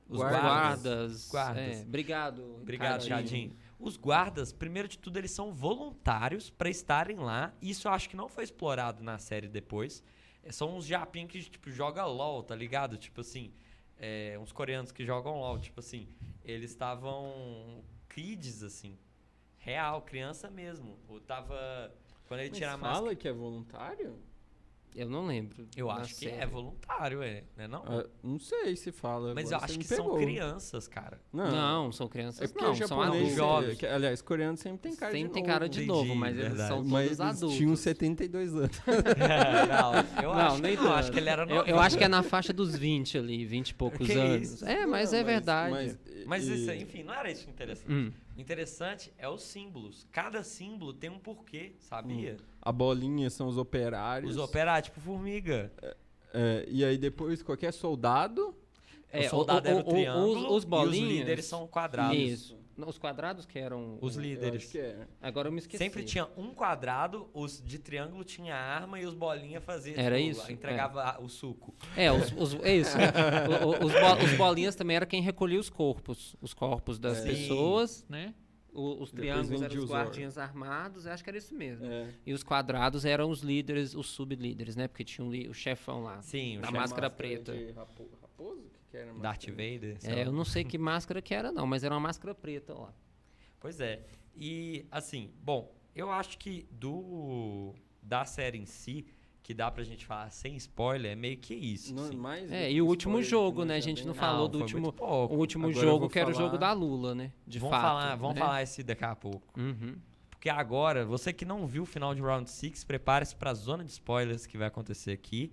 Os Guardas. Guardas. Guardas. É, obrigado. Obrigado. Jardim. Os guardas, primeiro de tudo, eles são voluntários pra estarem lá. Isso eu acho que não foi explorado na série depois. É, São uns japinhos que, tipo, joga LOL, tá ligado? Tipo assim, é, uns coreanos que jogam LOL. Tipo assim, eles estavam kids, assim. Real, criança mesmo. Eu tava... Quando ele Mas tira a fala máscara... que é voluntário? Eu não lembro. Eu acho que série. é voluntário, é. Né não? Ah, não sei se fala. Mas eu acho que me são pegou. crianças, cara. Não, Não, são crianças. É porque não, são adultos. jovens. que- aliás, coreano sempre tem cara Sempre de tem novo. cara de Entendi, novo, mas eles verdade. são todos Mas eles adultos. tinham 72 anos. *laughs* não, eu Não, acho, nem que não, acho que ele era Eu, eu novinho. acho que é na faixa dos 20 ali, 20 e poucos Que anos. isso? É, mas Não, é verdade. Mas, Mas e- isso, enfim, não era isso que interessante. Hum. Interessante é os símbolos. Cada símbolo tem um porquê, sabia? A bolinha são os operários. Os operários, tipo formiga. É, e aí depois qualquer soldado. É, o soldado o- era o- o o- triângulo os- os e bolinhas- os líderes são quadrados. Isso. Não, Os quadrados que eram. Os líderes. é. Agora eu me esqueci. Sempre tinha um quadrado, os de triângulo tinha arma e os bolinha faziam. Era tipo, isso? Entregava a- o suco. É, os, os, é isso. O- o- os, bo- os bolinhas também era quem recolhia os corpos. Os corpos das É. pessoas, né? O- os triângulos eram os guardinhas armados, eu acho que era isso mesmo. É. E os quadrados eram os líderes, os sublíderes, né? Porque tinha um o chefão lá. Sim, o Da chefe máscara preta. de rapo- raposo? Que era Darth? Vader. É, eu não sei que máscara que era, não, mas era uma máscara preta lá. Pois é. E, assim, bom, eu acho que do da série em si, que dá pra gente falar sem spoiler, é meio que isso. Não, assim. mais É, e o último jogo, né? A gente não bem- falou do foi último, o último Agora jogo que era o falar- jogo da Lula, né? De vamos fato. falar, vamos né? falar esse daqui a pouco. Uhum. Porque agora, você que não viu o final de Round 6, prepare-se pra zona de spoilers que vai acontecer aqui.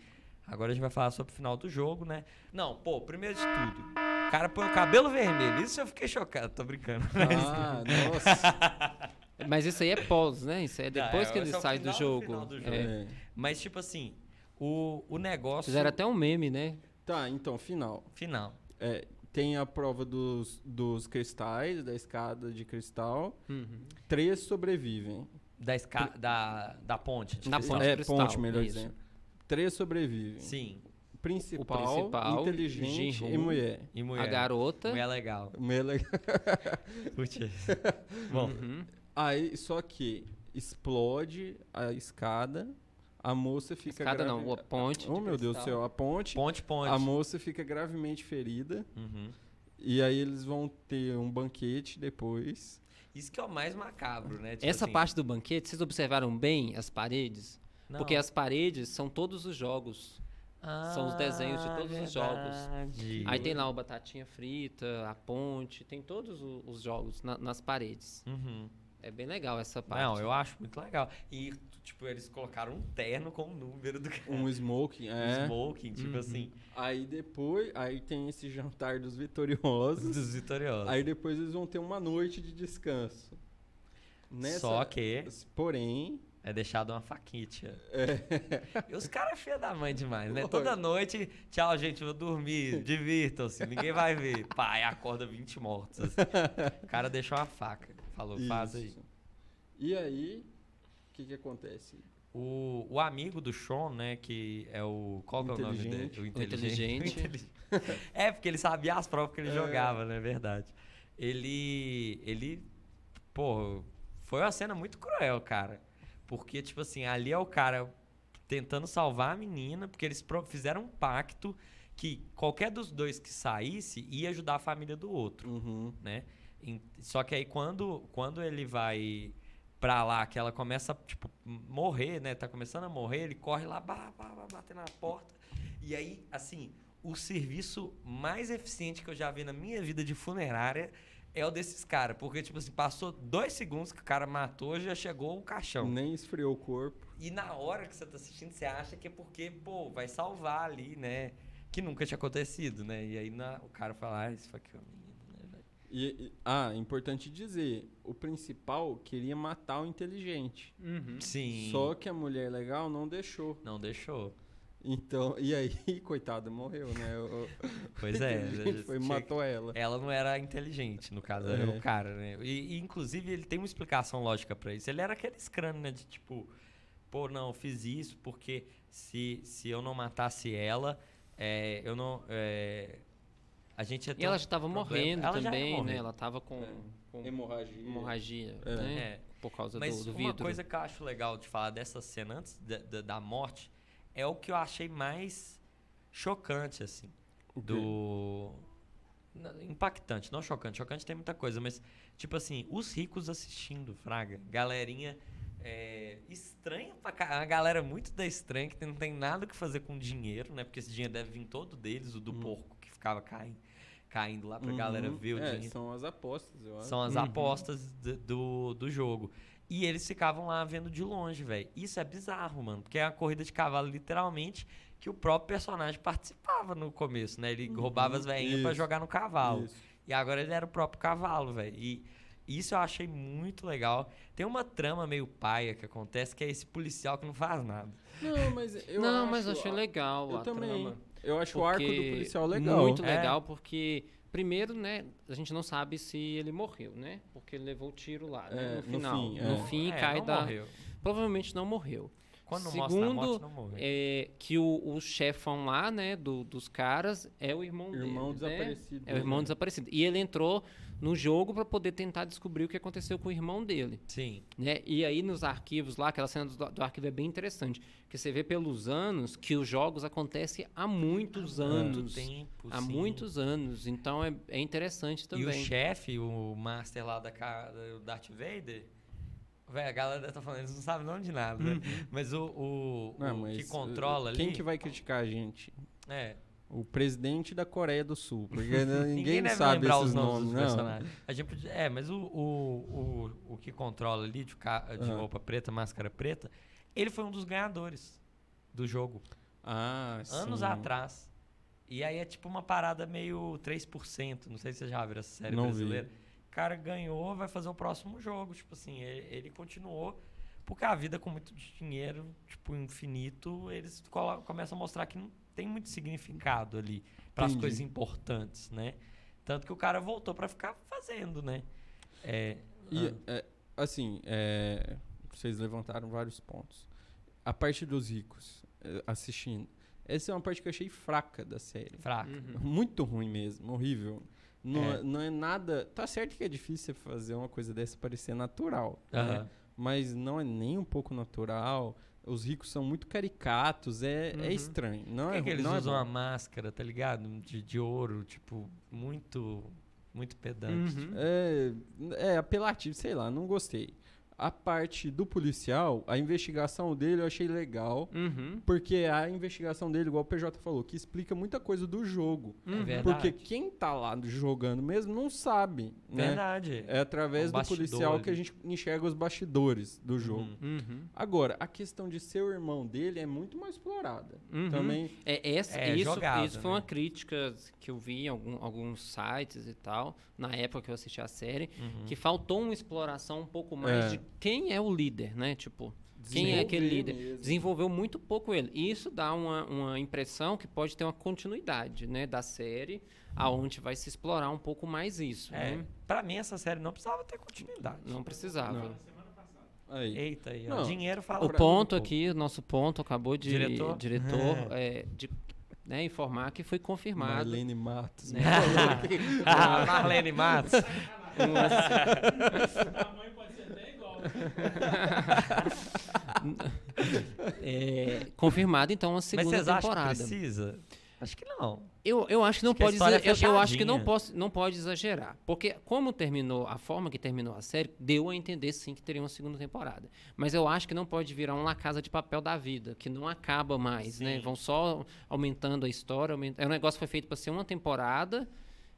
Agora a gente vai falar sobre o final do jogo, né? Não, pô, primeiro de tudo, o cara põe o cabelo vermelho. Isso eu fiquei chocado, tô brincando. Ah, nossa. *laughs* Mas isso aí é pós, né? Isso aí é depois é- que ele é o sai do final do jogo. final do jogo. É. Mas, tipo assim, o, o negócio Fizeram até um meme, né? Tá, então, final. final. É, tem a prova dos, dos cristais, da escada de cristal. Uhum. Três sobrevivem. Da, esca da, da ponte. de Na ponte é, ponte, melhor isso. dizendo. Três sobrevivem. Sim. Principal, O principal, inteligente e mulher. E mulher. A garota. Mulher legal. Mulher legal. *laughs* Putz. *laughs* Bom, Uhum. Aí, só que explode a escada, a moça fica Escada grave- não, a ponte. Oh, de meu Deus do céu, a ponte. ponte, ponte. A moça fica gravemente ferida. Uhum. E aí eles vão ter um banquete depois. Isso que é o mais macabro, né? Tipo Essa assim, parte do banquete, vocês observaram bem as paredes? Não. Porque as paredes são todos os jogos. são os desenhos de todos os jogos. Ah, verdade. Aí tem lá o Batatinha Frita, a ponte, tem todos os jogos na- nas paredes. Uhum. É bem legal essa parte. Não, eu acho muito legal. E, tipo, eles colocaram um terno com o número do cara. Um smoking, *laughs* é. smoking, tipo Uhum. assim, Aí depois, aí tem esse jantar dos vitoriosos. dos vitoriosos. aí depois eles vão ter uma noite de descanso. Nessa, Só que... Porém, É deixado uma faquinha. E os caras é feia da mãe demais, né? Toda noite, tchau, gente, vou dormir, divirtam-se, ninguém vai ver. Pai, acorda 20 mortos. assim. O cara deixou uma faca, falou, faz aí. Isso. E aí, o que que acontece? O, o amigo do Sean, né, que é o... Qual que é o nome dele? O inteligente. inteligente. *laughs* O inteligente. é, porque ele sabia as provas que ele É. jogava, né? Verdade. Ele... Ele... Pô, foi uma cena muito cruel, cara. Porque, tipo assim, ali é o cara tentando salvar a menina, porque eles fizeram um pacto que qualquer dos dois que saísse ia ajudar a família do outro Uhum. né? Só que aí quando, quando ele vai pra lá, que ela começa, tipo, morrer, né? Tá começando a morrer, ele corre lá, bah, bah, bah, bater na porta. E aí, assim, o serviço mais eficiente que eu já vi na minha vida de funerária é o desses caras. Porque, tipo assim, passou dois segundos que o cara matou, já chegou o caixão. Nem esfriou o corpo. E na hora que você tá assistindo, você acha que é porque, pô, vai salvar ali, né? Que nunca tinha acontecido, né? E aí na- o cara fala, ah, isso foi aqui, ó, menino, né, velho? E, e- ah, importante dizer, o principal queria matar o inteligente. Uhum. Sim. Só que a mulher legal não deixou. Não deixou. Então, e aí, *laughs* coitada, morreu, né? O, Pois é. foi tinha- matou ela. Ela não era inteligente, no caso, era É. o cara, né? E, e, inclusive, ele tem uma explicação lógica pra isso. Ele era aquele crânio, né? De tipo, pô, não, eu fiz isso porque se, se eu não matasse ela, é, eu não. é, a gente ia ter E ela um já estava problema. morrendo Ela também, né? Ela tava com, É. com Hemorragia. hemorragia, É. né? É. Por causa Mas do, do uma vidro. coisa que eu acho legal de falar dessa cena antes da, da, da morte é o que eu achei mais chocante, assim. Do. Impactante, não chocante. Chocante tem muita coisa, mas, tipo assim, os ricos assistindo, Fraga. Galerinha é, estranha pra cá. Uma galera muito da estranha que não tem nada que fazer com dinheiro, né? Porque esse dinheiro deve vir todo deles, o do porco que ficava caindo, caindo lá pra galera Uhum. ver o é, dinheiro. São as apostas, eu acho. São as Uhum. apostas do, do jogo. E eles ficavam lá vendo de longe, velho. Isso é bizarro, mano. Porque é uma corrida de cavalo, literalmente, que o próprio personagem participava no começo, né? Ele roubava as velhinhas pra jogar no cavalo. Isso. E agora ele era o próprio cavalo, velho. E isso eu achei muito legal. Tem uma trama meio paia que acontece, que é esse policial que não faz nada. Não, mas *laughs* eu não, acho, mas eu achei legal Eu a também. trama. Eu acho o arco do policial legal. Muito É. legal, porque, primeiro, né, a gente não sabe se ele morreu, né? Porque ele levou o tiro lá, né, É, no no final. fim, no é. fim, É, cai não da. morreu. Provavelmente não morreu. Quando mostra a morte, Segundo, não morreu. é, que o, o chefão lá, né, do- dos caras, é o irmão, Irmão dele, né? desaparecido. É o irmão né? desaparecido. E ele entrou no jogo pra poder tentar descobrir o que aconteceu com o irmão dele. Sim. né? E aí nos arquivos lá, aquela cena do, do arquivo é bem interessante, que você vê pelos anos que os jogos acontecem há muitos anos. Muito tempo, Há sim. muitos anos, então é, é interessante E o também. chefe, o master lá da ca- do Darth Vader, velho, a galera tá falando, eles não sabem o nome de nada, né? Mas o, o, Não, o mas, que controla Quem ali... que vai criticar a gente? É, O presidente da Coreia do Sul. Porque *laughs* ninguém, ninguém deve sabe lembrar esses os nomes nomes, dos personagens. A gente é, mas o, o, o, o que controla ali, de, de Ah. roupa preta, máscara preta, ele foi um dos ganhadores do jogo, Ah, anos sim. atrás. E aí é tipo uma parada meio 3%, não sei se você já viu essa série Não vi. brasileira. O cara ganhou, vai fazer o próximo jogo. Tipo assim, ele, ele continuou. Porque a vida com muito dinheiro, tipo, infinito, eles começam a mostrar que não tem muito significado ali para as coisas importantes, né? Tanto que o cara voltou para ficar fazendo, né? É, E, ah, é, assim, é, vocês levantaram vários pontos. A parte dos ricos é, assistindo. Essa é uma parte que eu achei fraca da série. fraco. Uhum. Muito ruim mesmo, horrível. Não É. é. não é nada. Tá certo que é difícil fazer uma coisa dessa parecer natural. né? Aham. Mas não é nem um pouco natural. Os ricos são muito caricatos. É, Uhum. é estranho. Não Por que, é, que eles não é usam bom. a máscara, tá ligado? De, de ouro, tipo, muito, muito pedante. Uhum. É, é apelativo, sei lá, não gostei. A parte do policial, a investigação dele eu achei legal. Uhum. Porque a investigação dele, igual o PJ falou, que explica muita coisa do jogo. É Uhum. verdade. Porque quem tá lá jogando mesmo não sabe, né? Verdade. É através O do bastidor policial ali. que a gente enxerga os bastidores do jogo. Uhum. Uhum. Agora, a questão de ser o irmão dele é muito mais explorada. Uhum. Também, É, essa, É, isso, jogado, isso foi né? uma crítica que eu vi em algum- alguns sites e tal, na época que eu assisti a série, Uhum. que faltou uma exploração um pouco mais É. de quem é o líder, né? Tipo, Quem é aquele líder? mesmo. Desenvolveu muito pouco ele. E isso dá uma, uma impressão que pode ter uma continuidade né, da série, aonde vai se explorar um pouco mais isso. É, né? pra mim essa série não precisava ter continuidade. Não precisava. Não. Aí. Eita aí, ó. Não. Dinheiro fala O pra ponto mim, aqui, o nosso ponto, acabou de Diretor? diretor, é, de né, informar que foi confirmado. Marlene Matos. né? *laughs* ah, Marlene Matos. *laughs* *laughs* A mãe pode ser até igual. *laughs* É, confirmado, então, a Mas segunda vocês acham que temporada. precisa? Acho que não. Eu, eu acho que não Acho que pode exa- é eu, eu acho que não, posso, não pode exagerar. Porque como terminou, a forma que terminou a série, deu a entender sim que teria uma segunda temporada. Mas eu acho que não pode virar uma casa de papel da vida, que não acaba mais, né? Sim. Vão só aumentando a história. Aumenta... É um negócio que foi feito para ser uma temporada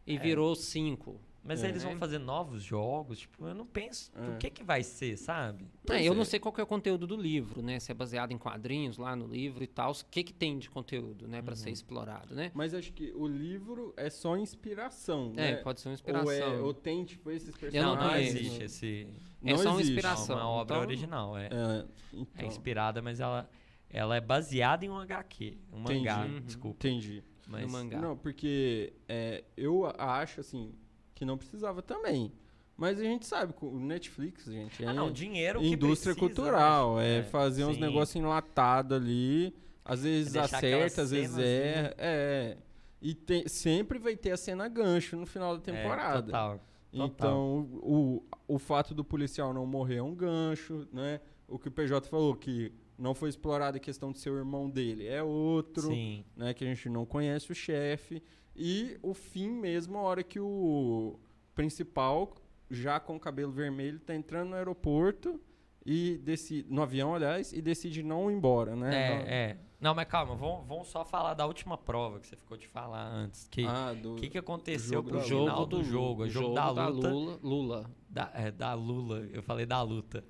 e É. virou cinco. Mas É. eles vão fazer novos jogos, tipo, eu não penso É. o que que vai ser, sabe? É, eu é. não sei qual que é o conteúdo do livro, né? Se é baseado em quadrinhos lá no livro e tal. O que, que tem de conteúdo, né? Para ser Uhum. explorado, né? Mas acho que o livro é só inspiração, É, né? pode ser uma Ou, inspiração. é, ou tem, tipo, esses não personagens. não, não existe esse... É Não só uma existe. Não, inspiração. uma obra Então, original, é. É, É então, inspirada, mas ela, ela é baseada em um HQ. Um Entendi. mangá, Uhum. desculpa. entendi. Mas, No mangá. Não, porque é, eu acho, assim, que não precisava também. Mas a gente sabe, o Netflix, gente, é Ah, não, dinheiro que indústria precisa, cultural. né? É, fazer uns sim. negócios enlatados ali. Às vezes deixar acerta, às vezes erra. É. E tem- sempre vai ter a cena gancho no final da É, temporada. total. Total. Então, o, o fato do policial não morrer é um gancho, né? O que o PJ falou, que não foi explorada a questão de ser o irmão dele, é outro, Sim. né? Que a gente não conhece o chefe. E o fim mesmo, a hora que o principal, já com o cabelo vermelho, tá entrando no aeroporto e decide, no avião, aliás, e decide não ir embora, né? É, Não- é. Não, mas calma, vamos, vamos só falar da última prova que você ficou de falar antes. Que, Ah, do, O que, que aconteceu jogo pro da final do Lu- jogo? O o jogo, da luta. Lula. Lula. Da, é, da Lula. Eu falei da luta.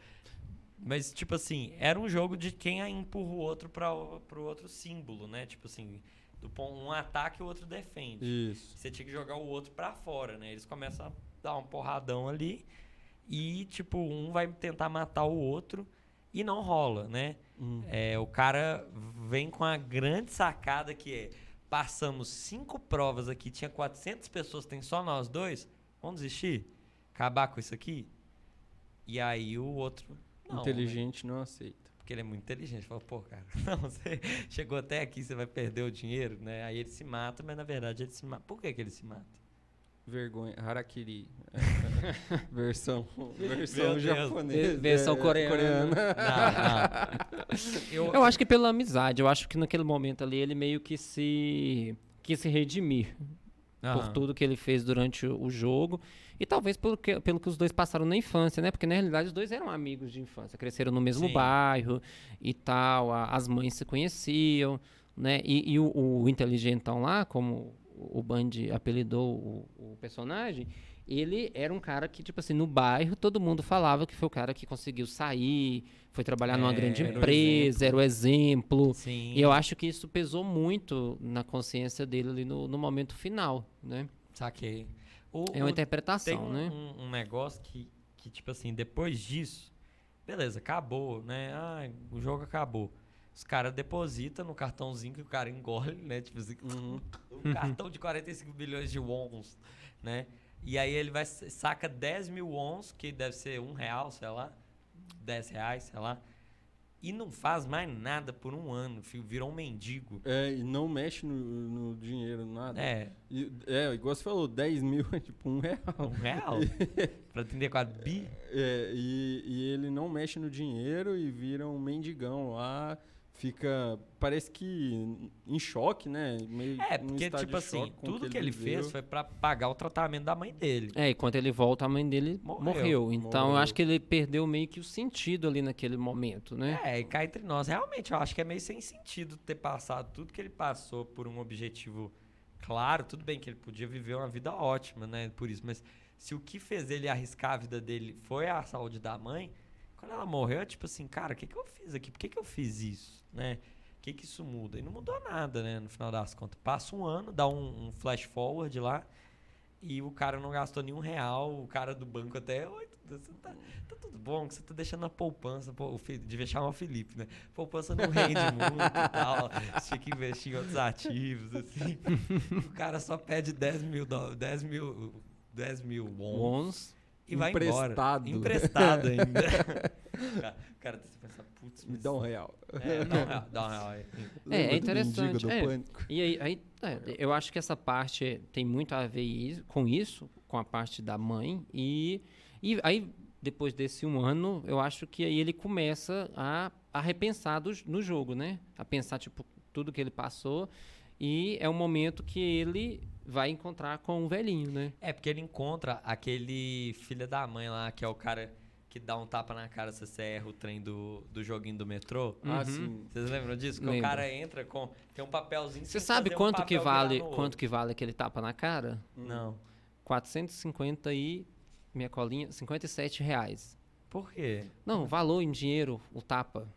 Mas, tipo assim, era um jogo de quem a empurra o outro pra, o- pro outro símbolo, né? Tipo assim, do, pon- um ataque e o outro defende. Isso. Você tinha que jogar o outro pra fora, né? Eles começam a dar um porradão ali e, tipo, um vai tentar matar o outro e não rola, né? Hum. É, o cara vem com a grande sacada que é: passamos cinco provas aqui, tinha 400 pessoas, tem só nós dois, vamos desistir? Acabar com isso aqui? E aí o outro. Não, né? Inteligente não aceita. Porque ele é muito inteligente. Fala, pô, cara, *laughs* não, você chegou até aqui, você vai perder o dinheiro, né? Aí ele se mata, mas na verdade ele se mata. Por que, que ele se mata? Vergonha. Harakiri. *laughs* versão versão japonesa. Ve- versão é, coreana. Não, não. Eu, *laughs* Eu acho que pela amizade, eu acho que naquele momento ali ele meio que se quis se redimir por tudo que ele fez durante o jogo e talvez pelo que, pelo que os dois passaram na infância, né? Porque na realidade os dois eram amigos de infância, cresceram no mesmo Sim. bairro e tal, a- as mães se conheciam, né? E, e o, o inteligentão lá, como o Band apelidou o, o personagem, ele era um cara que, tipo assim, no bairro todo mundo falava que foi o cara que conseguiu sair, foi trabalhar numa É, grande era o empresa, era o exemplo. Sim. E eu acho que isso pesou muito na consciência dele ali no, no momento final, né? Saquei. O, É uma interpretação, tem um, né? um, um negócio que, que, tipo assim, depois disso, beleza, acabou, né? Ah, o jogo acabou. Os caras depositam no cartãozinho que o cara engole, né? Tipo assim, *laughs* um cartão de 45 bilhões de wons, né? E aí ele vai, saca 10 mil wons, que deve ser um real, sei lá, 10 reais, sei lá, e não faz mais nada por um ano, filho, virou um mendigo. É, e não mexe no, no dinheiro, nada. É, E- é, igual você falou, 10 mil é tipo um real. *laughs* um real? *laughs* pra atender 4 bi? É, e, e ele não mexe no dinheiro e vira um mendigão lá. Fica, parece que em choque, né? Meio É, porque, tipo de assim, tudo que ele, viveu. fez foi pra pagar o tratamento da mãe dele. É, e quando ele volta, a mãe dele Morreu. morreu. Então eu Morreu. acho que ele perdeu meio que o sentido ali naquele momento, né? É, e cá entre nós, realmente, eu acho que é meio sem sentido ter passado tudo que ele passou por um objetivo claro. Tudo bem que ele podia viver uma vida ótima, né? Por isso, mas se o que fez ele arriscar a vida dele foi a saúde da mãe, quando ela morreu, é tipo assim, cara, o que, que eu fiz aqui? Por que, que eu fiz isso? Né? O que, que isso muda? E não mudou nada, né? No final das contas. Passa um ano, dá um, um flash forward lá. e o cara não gastou nenhum real, o cara do banco até, oi, tudo, você tá, tá tudo bom, que você tá deixando na poupança, pô, devia chamar o Felipe, né? Poupança não rende *laughs* muito e tal, tinha que investir em outros ativos, assim. o cara só pede 10 mil dólares, 10 mil, 10 mil Bons. e vai embora. Emprestado. Emprestado ainda. *laughs* putz, Me dá um real. É, dá um real, dá um real aí. É do interessante, é. E aí, aí, é, eu acho que essa parte tem muito a ver isso- com isso, com a parte da mãe. E, e aí, depois desse um ano, eu acho que aí ele começa a, a repensar do, no jogo, né? A pensar, tipo, tudo que ele passou. E é o momento que ele vai encontrar com o velhinho, né? É, porque ele encontra aquele filho da mãe lá, que é o cara que dá um tapa na cara se você erra o trem do, do joguinho do metrô. Ah, Uhum. sim. Vocês lembram disso? Que o Lembro. cara entra com. Tem um papelzinho. Você sem sabe fazer um quanto que vale no quanto que vale aquele tapa na cara? Não. 450 e minha colinha, 57 reais. Por quê? Não, valor em dinheiro, o tapa.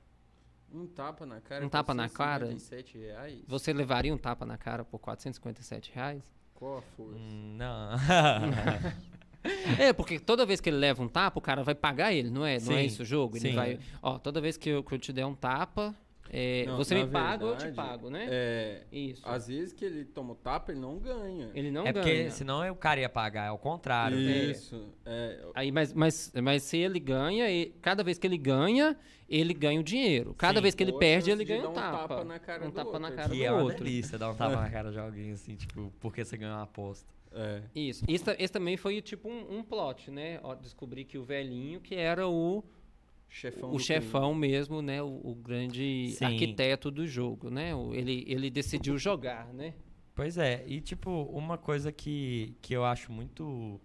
Um tapa na cara. Um tapa na cara? 457 reais? Você levaria um tapa na cara por 457 reais? Qual a força? Hum, não. *laughs* *laughs* *laughs* É, porque toda vez que ele leva um tapa, o cara vai pagar ele, não é? Não é Sim, isso o jogo? Ele sim. vai. Ó, toda vez que eu, que eu te der um tapa, é, Não, você na me paga ou eu te verdade, pago, né? É. Isso. Às vezes que ele toma o tapa, ele não ganha. Ele não é porque ganha. senão o cara ia pagar, é o contrário. né? Isso. É, Aí, mas, mas, mas se ele ganha, e- cada vez que ele ganha, ele ganha o dinheiro. Cada Sim. vez que ele perde, ele ganha um um tapa. tapa na cara um do tapa na outro. cara Que do é uma outro. delícia dar um tapa *laughs* na cara de alguém, assim, tipo, porque você ganhou uma aposta. É. Isso. Esse, esse também foi tipo um, um plot, né? Ó, descobri que o velhinho que era o, Chefão o chefão mesmo, né? O, o grande Sim. arquiteto do jogo, né? O- ele, ele decidiu jogar, né? Pois é, e tipo, uma coisa que, que eu acho muito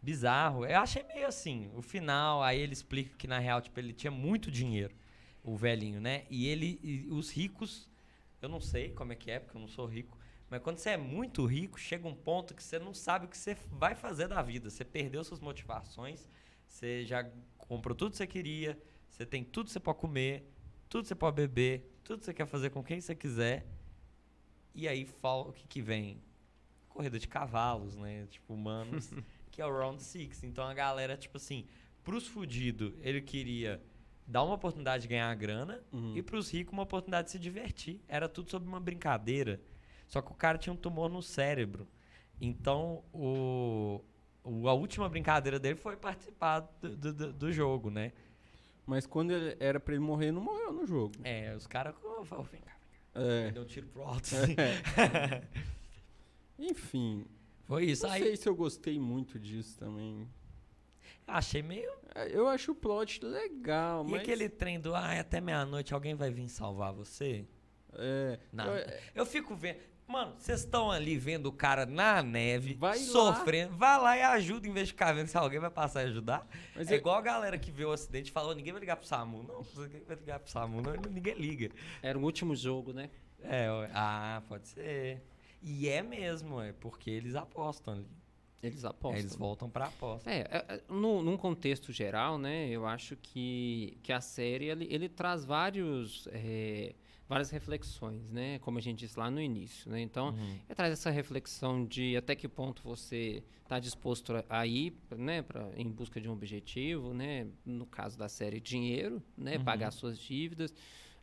bizarro, eu achei meio assim, o final, aí ele explica que na real, tipo, ele tinha muito dinheiro, o velhinho, né? E ele, e os ricos, eu não sei como é que é, porque eu não sou rico, mas quando você é muito rico, chega um ponto que você não sabe o que você vai fazer da vida, você perdeu suas motivações, você já comprou tudo que você queria, você tem tudo que você pode comer, tudo que você pode beber, tudo que você quer fazer com quem você quiser, e aí fal- o que, que vem? Corrida de cavalos, né? Tipo, humanos, *laughs* que é o Round Six. Então a galera, tipo assim, pros fudidos, ele queria dar uma oportunidade de ganhar grana Uhum. e pros ricos uma oportunidade de se divertir. Era tudo sobre uma brincadeira. Só que o cara tinha um tumor no cérebro. Então o, o- a última brincadeira dele foi participar do, do, do- jogo, né? Mas quando ele era pra ele morrer, não morreu no jogo. É, os caras. Oh, vem cá, vem cá. É. Deu um tiro pro alto. assim. *laughs* Enfim. Foi isso. Não Aí sei se eu gostei muito disso também. achei meio É, Eu acho o plot legal, E mas... aquele trem do, ah, até meia-noite alguém vai vir salvar você? É, Nada. eu- Eu fico vendo. Mano, vocês estão ali vendo o cara na neve, Vai lá. sofrendo. Vai lá e ajuda em vez de ficar vendo se alguém vai passar e ajudar. Mas é eu- igual a galera que vê o acidente e falou: ninguém vai ligar pro SAMU. Não, ninguém vai ligar pro SAMU, não, ninguém liga. Era o último jogo, né? É, ah, pode ser. E é mesmo, é porque eles apostam ali. Eles É, apostam. eles voltam pra aposta. É, é, é, no, num contexto geral, né, eu acho que, que a série ele, ele traz vários, é, várias reflexões, né, como a gente disse lá no início, né, então Uhum. traz essa reflexão de até que ponto você está disposto a- ir, né, pra, em busca de um objetivo, né, no caso da série dinheiro, né, Uhum. pagar suas dívidas,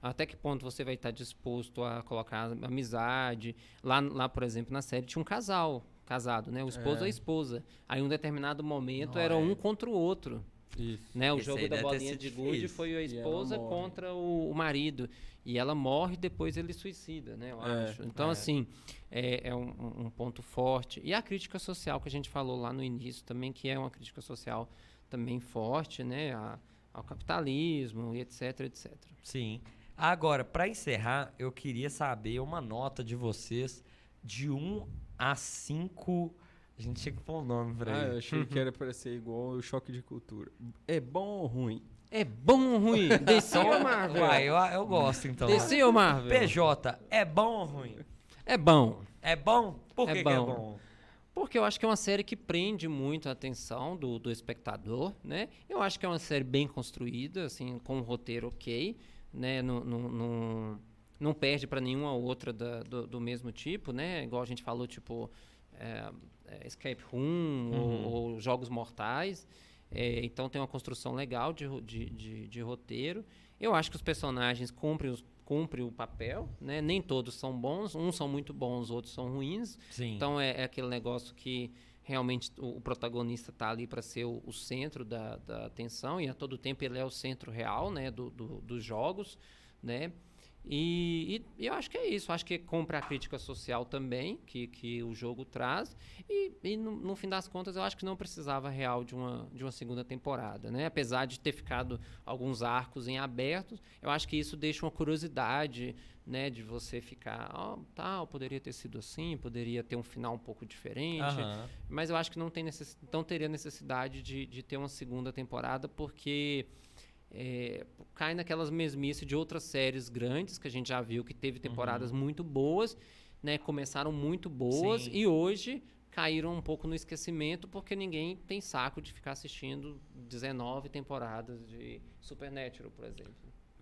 até que ponto você vai estar disposto a colocar amizade. Lá, lá, por exemplo, na série tinha um casal casado, né? O esposo e É. a esposa. Aí, em um determinado momento, Não, era é. um contra o outro. Isso. Né? O Esse jogo da bolinha de gude foi a E esposa contra o, o marido. E ela morre depois ele suicida, né? Eu É, acho. Então, é. assim, é, é um, um- um ponto forte. E a crítica social que a gente falou lá no início também, que é uma crítica social também forte, né? A- ao capitalismo e etc, etc. Sim. Agora, pra encerrar, eu queria saber uma nota de vocês de 1 a 5. A gente tinha que pôr um nome pra Ah, eu ele. achei que *laughs* era pra ser igual o choque de cultura. É bom ou ruim? É bom ou ruim? *laughs* Desceu ou Marvel? Vai, eu, eu gosto então. Desceu ou Marvel? PJ, é bom ou ruim? É bom. É bom? Por É que, que é bom. bom? Porque eu acho que é uma série que prende muito a atenção do, do espectador, né? Eu acho que é uma série bem construída, assim, com um roteiro ok, né? Não, não, não, não perde para nenhuma outra da- do, do mesmo tipo, né? Igual a gente falou, tipo, é, é, escape room Uhum. ou, ou jogos mortais. É, então tem uma construção legal de, de, de, de roteiro. Eu acho que os personagens cumprem, os, cumprem o papel, né? Nem todos são bons, uns são muito bons, outros são ruins. Sim. Então é, é aquele negócio que realmente o, o protagonista está ali para ser o, o centro da, da atenção e a todo tempo ele é o centro real, né, do, do- dos jogos, né? E, e- eu acho que é isso. Acho que compra a crítica social também que, que o jogo traz. E, e no, no fim das contas, eu acho que não precisava real de uma, de uma segunda temporada, né? Apesar de ter ficado alguns arcos em abertos, eu acho que isso deixa uma curiosidade, né? De você ficar, ó, tal, poderia ter sido assim, poderia ter um final um pouco diferente. Aham. Mas eu acho que não, tem necess... não teria necessidade de, de ter uma segunda temporada, porque é, cai naquelas mesmices de outras séries grandes que a gente já viu que teve temporadas muito boas, né? Começaram muito boas Sim. e hoje caíram um pouco no esquecimento porque ninguém tem saco de ficar assistindo 19 temporadas de Supernatural, por exemplo.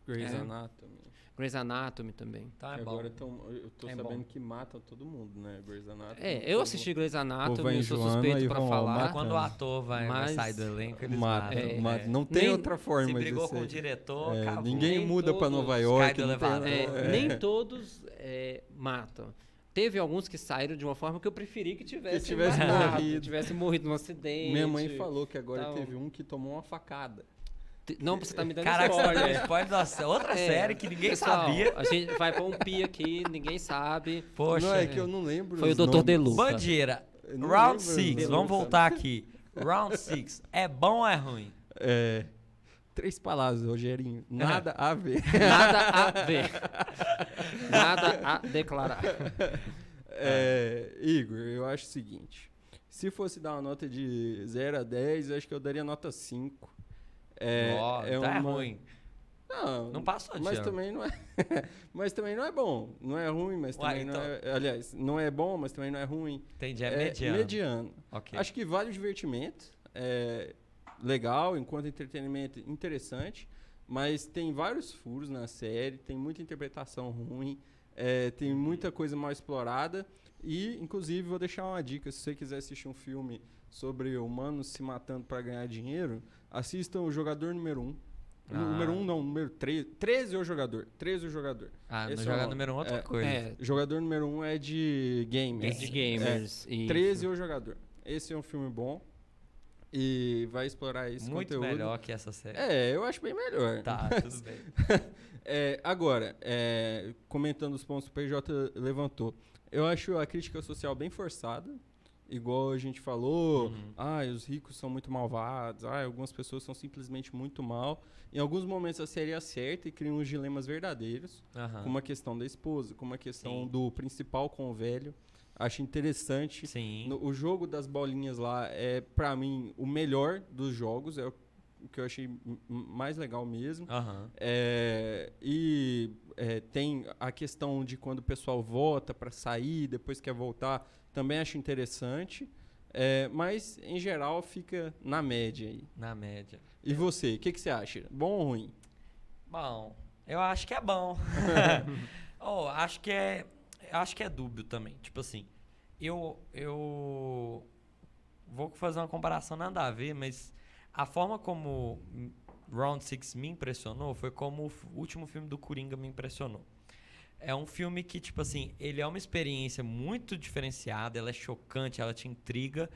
Grey's É. Anatomy. Grey's Anatomy também. Então é Que agora tão, eu tô É sabendo bom. que matam todo mundo, né? Grey's Anatomy. É, eu assisti Grey's Anatomy, eu sou suspeito pra falar. matando. Quando o ator vai, vai Mas- sair do elenco, eles Mata, matam. É, mata. É. Não tem Nem- outra forma Se de brigou ser. com o diretor, É, acabou. ninguém Nem muda pra Nova York. não tem-. É, é. Nem todos é, matam. Teve alguns que saíram de uma forma que eu preferi que tivesse, tivesse matado, morrido. tivesse morrido num acidente. Minha mãe falou que agora tal. teve um que tomou uma facada. Não, você tá me dando Caraca, tá spoiler. spoiler da sé- outra É, série que ninguém pessoal, sabia. A gente vai pôr um pi aqui, ninguém sabe. Poxa. não, é que eu não lembro. Foi o Dr. Delu. Bandeira, Round lembro 6, os vamos voltar aqui. Round 6, é bom ou é ruim? É. Três palavras, Rogerinho. Nada a ver. Nada a *laughs* ver. Nada a declarar. É, Igor, eu acho o seguinte. Se fosse dar uma nota de 0 a 10, eu acho que eu daria nota 5. É, Ó, é tá é uma- ruim. Não, Não passou de mas também não é. *laughs* mas também não é bom. Não é ruim, mas Uai, também então- não é. Aliás, não é bom, mas também não é ruim. Entendi, é, mediano. mediano. Ok. Acho que vale o divertimento. É legal, enquanto entretenimento interessante. Mas tem vários furos na série, tem muita interpretação ruim, é, tem muita coisa mal explorada. E, inclusive, vou deixar uma dica: se você quiser assistir um filme sobre humanos se matando para ganhar dinheiro, assistam o Jogador Número 1. Um. Ah. Número 1 um, não, número 13. 13 é o jogador. 13 é o jogador. Ah, no Esse é jogar o- número 1 um, outra é, coisa. É, Jogador número 1 um é de games. de gamers. É, isso. 13 é o jogador. Esse é um filme bom. E vai explorar esse Muito conteúdo. melhor que essa série. É, eu acho bem melhor. Tá, *laughs* tudo bem. *laughs* É, agora, é, comentando os pontos que o PJ levantou. Eu acho a crítica social bem forçada. Igual a gente falou, Uhum. ah, os ricos são muito malvados, ah, algumas pessoas são simplesmente muito mal. Em alguns momentos a série acerta e cria uns dilemas verdadeiros, Aham. como a questão da esposa, como a questão Sim. do principal com o velho. Acho interessante. Sim. No- o jogo das bolinhas lá é, pra mim, o melhor dos jogos. É o que eu achei mais legal mesmo. Aham. É, e é, tem a questão de quando o pessoal vota para sair, depois quer voltar, também acho interessante. É, mas, em geral, fica na média aí. Na média. E você, o que, que você acha? Bom ou ruim? Bom, eu acho que é bom. *laughs* *laughs* oh, acho que é. Acho que é dúbio também. Tipo assim, eu. Eu. Vou fazer uma comparação nada a ver, mas a forma como Round Six me impressionou foi como o último filme do Coringa me impressionou. É um filme que, tipo assim, ele é uma experiência muito diferenciada, ela é chocante, ela te intriga,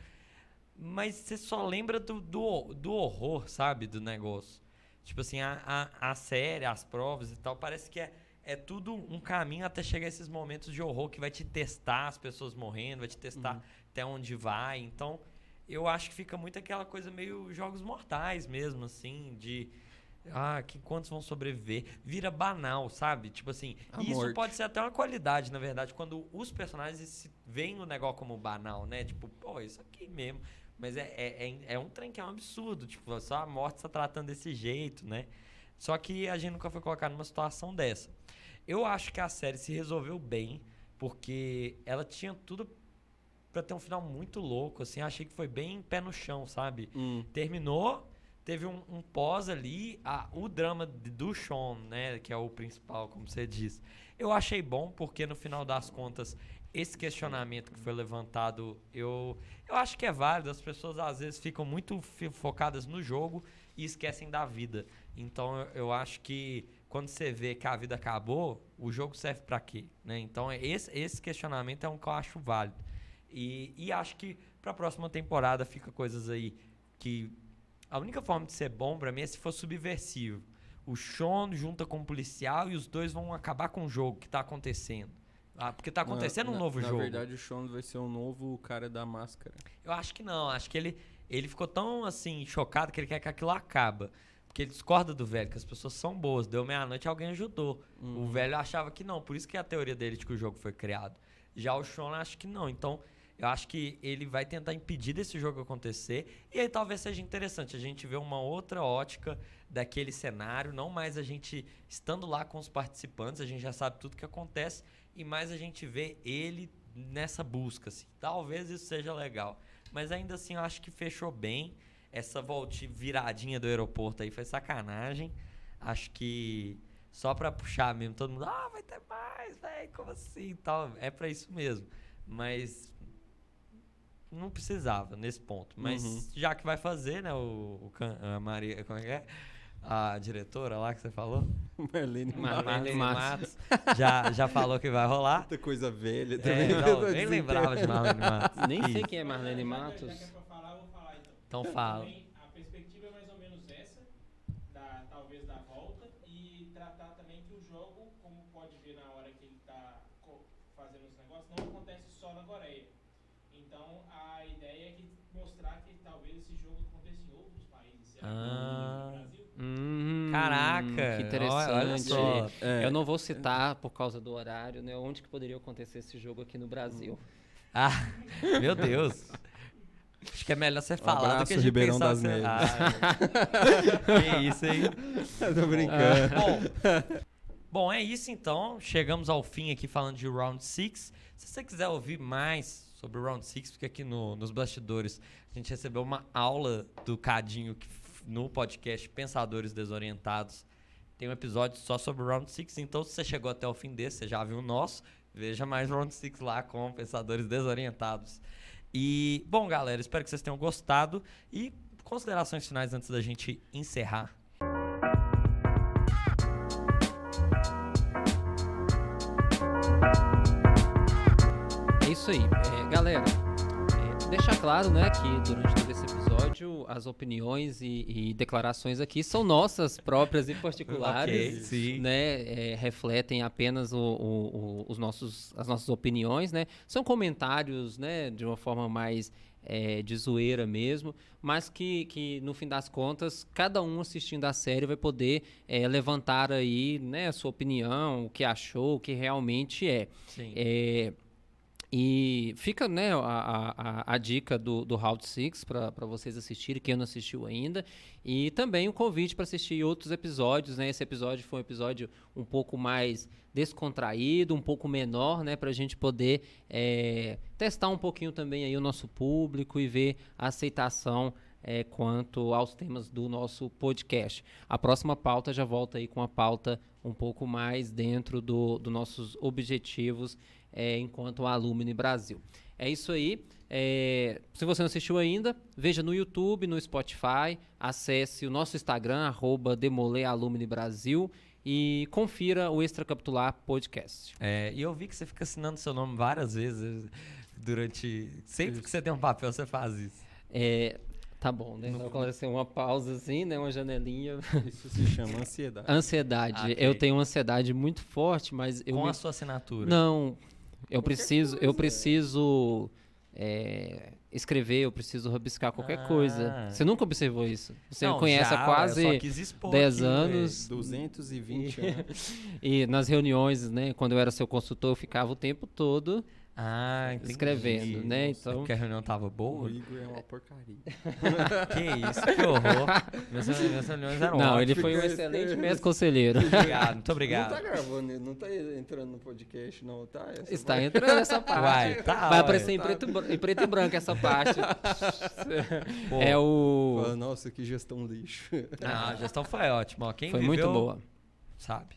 mas você só lembra do, do, do horror, sabe? Do negócio. Tipo assim, a, a, a série, as provas e tal, parece que é, é tudo um caminho até chegar a esses momentos de horror que vai te testar as pessoas morrendo, vai te testar até onde vai. Então, eu acho que fica muito aquela coisa meio jogos mortais mesmo, assim, de. Ah, que quantos vão sobreviver? Vira banal, sabe? Tipo assim, A isso morte. pode ser até uma qualidade, na verdade, quando os personagens se veem o negócio como banal, né? Tipo, pô, isso aqui mesmo. Mas é, é, é, é um trem que é um absurdo. Tipo, só a morte está tratando desse jeito, né? Só que a gente nunca foi colocado numa situação dessa. Eu acho que a série se resolveu bem, porque ela tinha tudo pra ter um final muito louco, assim. Achei que foi bem pé no chão, sabe? Hum. Terminou, teve um, um pós ali, a, o drama do Sean, né, que é o principal, como você disse. Eu achei bom porque no final das contas esse questionamento que foi levantado, eu eu acho que é válido. As pessoas às vezes ficam muito focadas no jogo e esquecem da vida. Então eu, eu acho que quando você vê que a vida acabou, o jogo serve pra quê, né? Então esse esse questionamento é um que eu acho válido. E, e acho que pra próxima temporada fica coisas aí que a única forma de ser bom pra mim é se for subversivo. O Sean junta com o policial e os dois vão acabar com o jogo que tá acontecendo. Ah, porque tá acontecendo Na- um novo na, jogo. Na verdade, o Sean vai ser o novo cara da máscara. Eu acho que não. Acho que ele, ele ficou tão assim, chocado que ele quer que aquilo acaba. Porque ele discorda do velho, que as pessoas são boas. Deu meia-noite alguém ajudou. O velho achava que não. Por isso que é a teoria dele de que o jogo foi criado. Já o Sean acho que não. Então, eu acho que ele vai tentar impedir desse jogo acontecer. E aí talvez seja interessante a gente ver uma outra ótica daquele cenário. Não mais a gente estando lá com os participantes, a gente já sabe tudo que acontece. E mais a gente vê ele nessa busca. Assim. Talvez isso seja legal. Mas ainda assim, eu acho que fechou bem. Essa volte viradinha do aeroporto aí foi sacanagem. Acho que só pra puxar mesmo, todo mundo, ah, vai ter mais, velho, como assim tal. É pra isso mesmo. Mas não precisava nesse ponto. Mas Uhum. já que vai fazer, né, o, o can- a Maria, como é que é? A diretora lá que você falou? Marlene Mar- Marlene Matos. Matos, já, já falou que vai rolar. Muita coisa velha É, também. não, nem lembrava de Marlene Matos. Nem sei quem é Marlene Matos. é então. Então fala. Também, a perspectiva é mais ou menos essa, da, talvez da volta, e tratar também que o jogo, como pode ver na hora que ele está fazendo os negócios, não acontece só na Coreia. Então a ideia é que mostrar que talvez esse jogo aconteça em outros países. Será que Ah. Hum, Caraca, que interessante. olha só. É. Eu não vou citar por causa do horário, né? Onde que poderia acontecer esse jogo aqui no Brasil? Ah, *laughs* meu Deus. Acho que é melhor você falar do abraço, que a gente Ribeirão pensar das Neves. Ah, *laughs* que isso, hein? Tô brincando. Bom, bom, é isso então. Chegamos ao fim aqui falando de Round 6. Se você quiser ouvir mais sobre o Round 6, fica aqui no- nos bastidores. A gente recebeu uma aula do Cadinho que no podcast Pensadores Desorientados. Tem um episódio só sobre Round 6, então se você chegou até o fim desse, você já viu o nosso, veja mais Round 6 lá com Pensadores Desorientados. E, bom, galera, espero que vocês tenham gostado. E considerações finais antes da gente encerrar. É isso aí. É, galera, deixar claro, né, que durante todo esse episódio as opiniões e, e declarações aqui são nossas próprias e *laughs* particulares. Ok, sim. né, é, refletem apenas o- o- o- os nossos, as nossas opiniões, né? São comentários, né, de uma forma mais é, de zoeira mesmo, mas que, que no fim das contas cada um assistindo a série vai poder é, levantar aí, né, a sua opinião, o que achou, o que realmente é. Sim. É, e fica né, a, a, a- dica do, do Route 6 para vocês assistirem, quem não assistiu ainda. E também o convite para assistir outros episódios. Né? Esse episódio foi um episódio um pouco mais descontraído, um pouco menor, né? Para a gente poder é, testar um pouquinho também aí o nosso público e ver a aceitação é, quanto aos temas do nosso podcast. A próxima pauta já volta aí com a pauta um pouco mais dentro dos do nossos objetivos é, enquanto Alumni Brasil. É isso aí. É, se você não assistiu ainda, veja no YouTube, no Spotify, acesse o nosso Instagram, arroba Brasil e confira o Extracapitular Podcast. É, e eu vi que você fica assinando seu nome várias vezes durante. Sempre que você tem um papel, você faz isso. É, tá bom, né? Vou colocar uma pausa assim, né? Uma janelinha. Isso se chama ansiedade. Ansiedade. Ah, ok. Eu tenho uma ansiedade muito forte, mas eu Com me- a sua assinatura. Não, eu preciso, eu preciso é, escrever, eu preciso rabiscar qualquer Ah. coisa. Você nunca observou isso? Você Não, conhece já, há quase só quis expor 10 aqui, anos. 220 anos. *laughs* e nas reuniões, né, quando eu era seu consultor, eu ficava o tempo todo Ah, *laughs* entendi. escrevendo, né? Então, porque a reunião tava O boa? Igor é uma porcaria. *laughs* que isso, que horror. Minhas, minhas reuniões eram não, ele foi um *laughs* excelente mestre conselheiro. Obrigado, muito Não obrigado. tá gravando, não tá entrando no podcast, não, tá? Essa Está parte- entrando essa parte. Uai, tá, Vai aparecer em Tá. preto, e bran- em preto e branco essa parte. Pô, é o. Fala, Nossa, que gestão lixo. Não, a gestão foi ótima. ó. Quem Foi viveu, muito boa. sabe.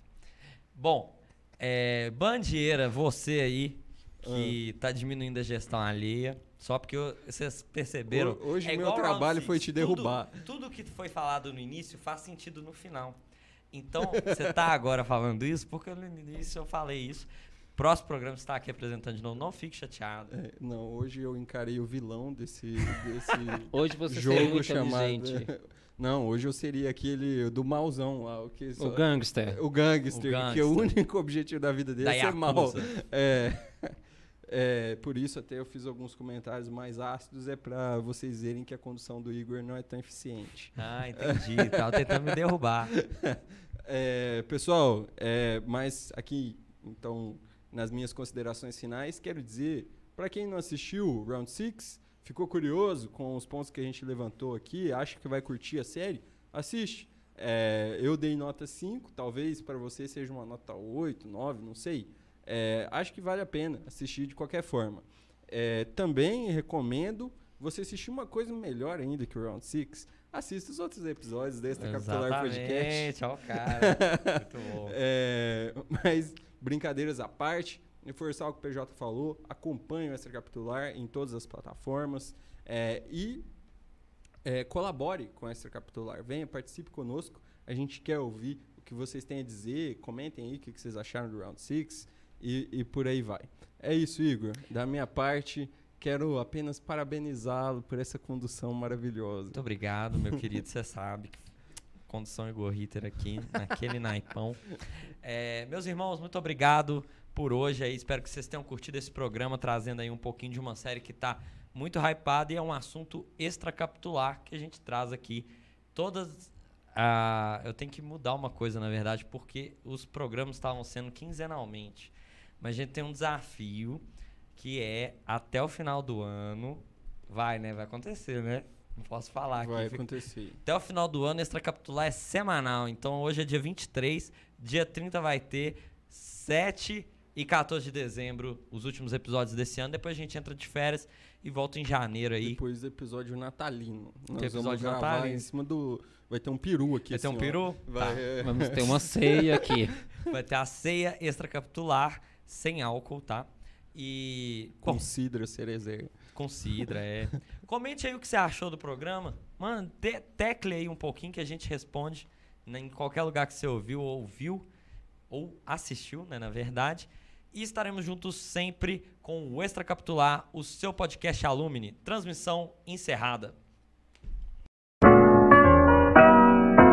Bom, é, Bandieira, você aí, que Ah. tá diminuindo a gestão alheia, só porque eu- vocês perceberam. Ho- hoje é meu trabalho foi te tudo- derrubar. Tudo, que foi falado no início faz sentido no final. Então, você tá *laughs* agora falando isso porque no início eu falei isso. Próximo programa você está aqui apresentando de novo, não fique chateado. É, não, hoje eu encarei o vilão desse, desse *laughs* Hoje você jogo chamado. inteligente. Não, hoje eu seria aquele do mauzão lá, o que O gangster. o gangster, O que o gangster. único objetivo da vida dele Da é ser mal. É, é, por isso até eu fiz alguns comentários mais ácidos, é pra vocês verem que a condução do Igor não é tão eficiente. Ah, entendi. Tava tentando me derrubar. *laughs* É, pessoal, é, mas aqui, então, nas minhas considerações finais, quero dizer, para quem não assistiu Round 6, ficou curioso com os pontos que a gente levantou aqui, acha que vai curtir a série, assiste. É, eu dei nota 5, talvez para você seja uma nota 8, 9, não sei. É, acho que vale a pena assistir de qualquer forma. É, também recomendo você assistir uma coisa melhor ainda que o Round 6. Assista os outros episódios desse Capitular Podcast. Ó cara. *laughs* Muito bom. É, mas, brincadeiras à parte, reforçar o que o PJ falou, acompanhe o Extra Capitular em todas as plataformas é, e é, colabore com o Extra Capitular. Venha, participe conosco. A gente quer ouvir o que vocês têm a dizer. Comentem aí o que que vocês acharam do Round 6 e, e por aí vai. É isso, Igor. Da minha parte, quero apenas parabenizá-lo por essa condução maravilhosa. Muito obrigado, meu querido. Você sabe que condição Igor Ritter aqui, naquele naipão. É, meus irmãos, muito obrigado por hoje aí. Espero que vocês tenham curtido esse programa, trazendo aí um pouquinho de uma série que está muito hypada e é um assunto extracapitular que a gente traz aqui. Todas. ah, eu tenho que mudar uma coisa, na verdade, porque os programas estavam sendo quinzenalmente. Mas a gente tem um desafio que é até o final do ano. Vai, né? Vai acontecer, né? Não posso falar aqui. vai acontecer. até o final do ano, Extra Capitular é semanal. Então hoje é dia 23, dia 30 vai ter 7 e 14 de dezembro, os últimos episódios desse ano. Depois a gente entra de férias e volta em janeiro aí. Depois do episódio natalino. Nós episódio vamos gravar natalino? em cima do. Vai ter um peru aqui. Vai ter um assim, peru? Vai, Tá. é. Vamos ter uma ceia aqui. *laughs* Vai ter a ceia Extra Capitular sem álcool, tá? E. Com cidra cerezeira. com cidra, é. *laughs* Comente aí o que você achou do programa. Mano, te- tecle aí um pouquinho que a gente responde né, em qualquer lugar que você ouviu, ou ouviu, ou assistiu, né, na verdade. E estaremos juntos sempre com o Extra Capitular, o seu podcast Alumni. Transmissão encerrada.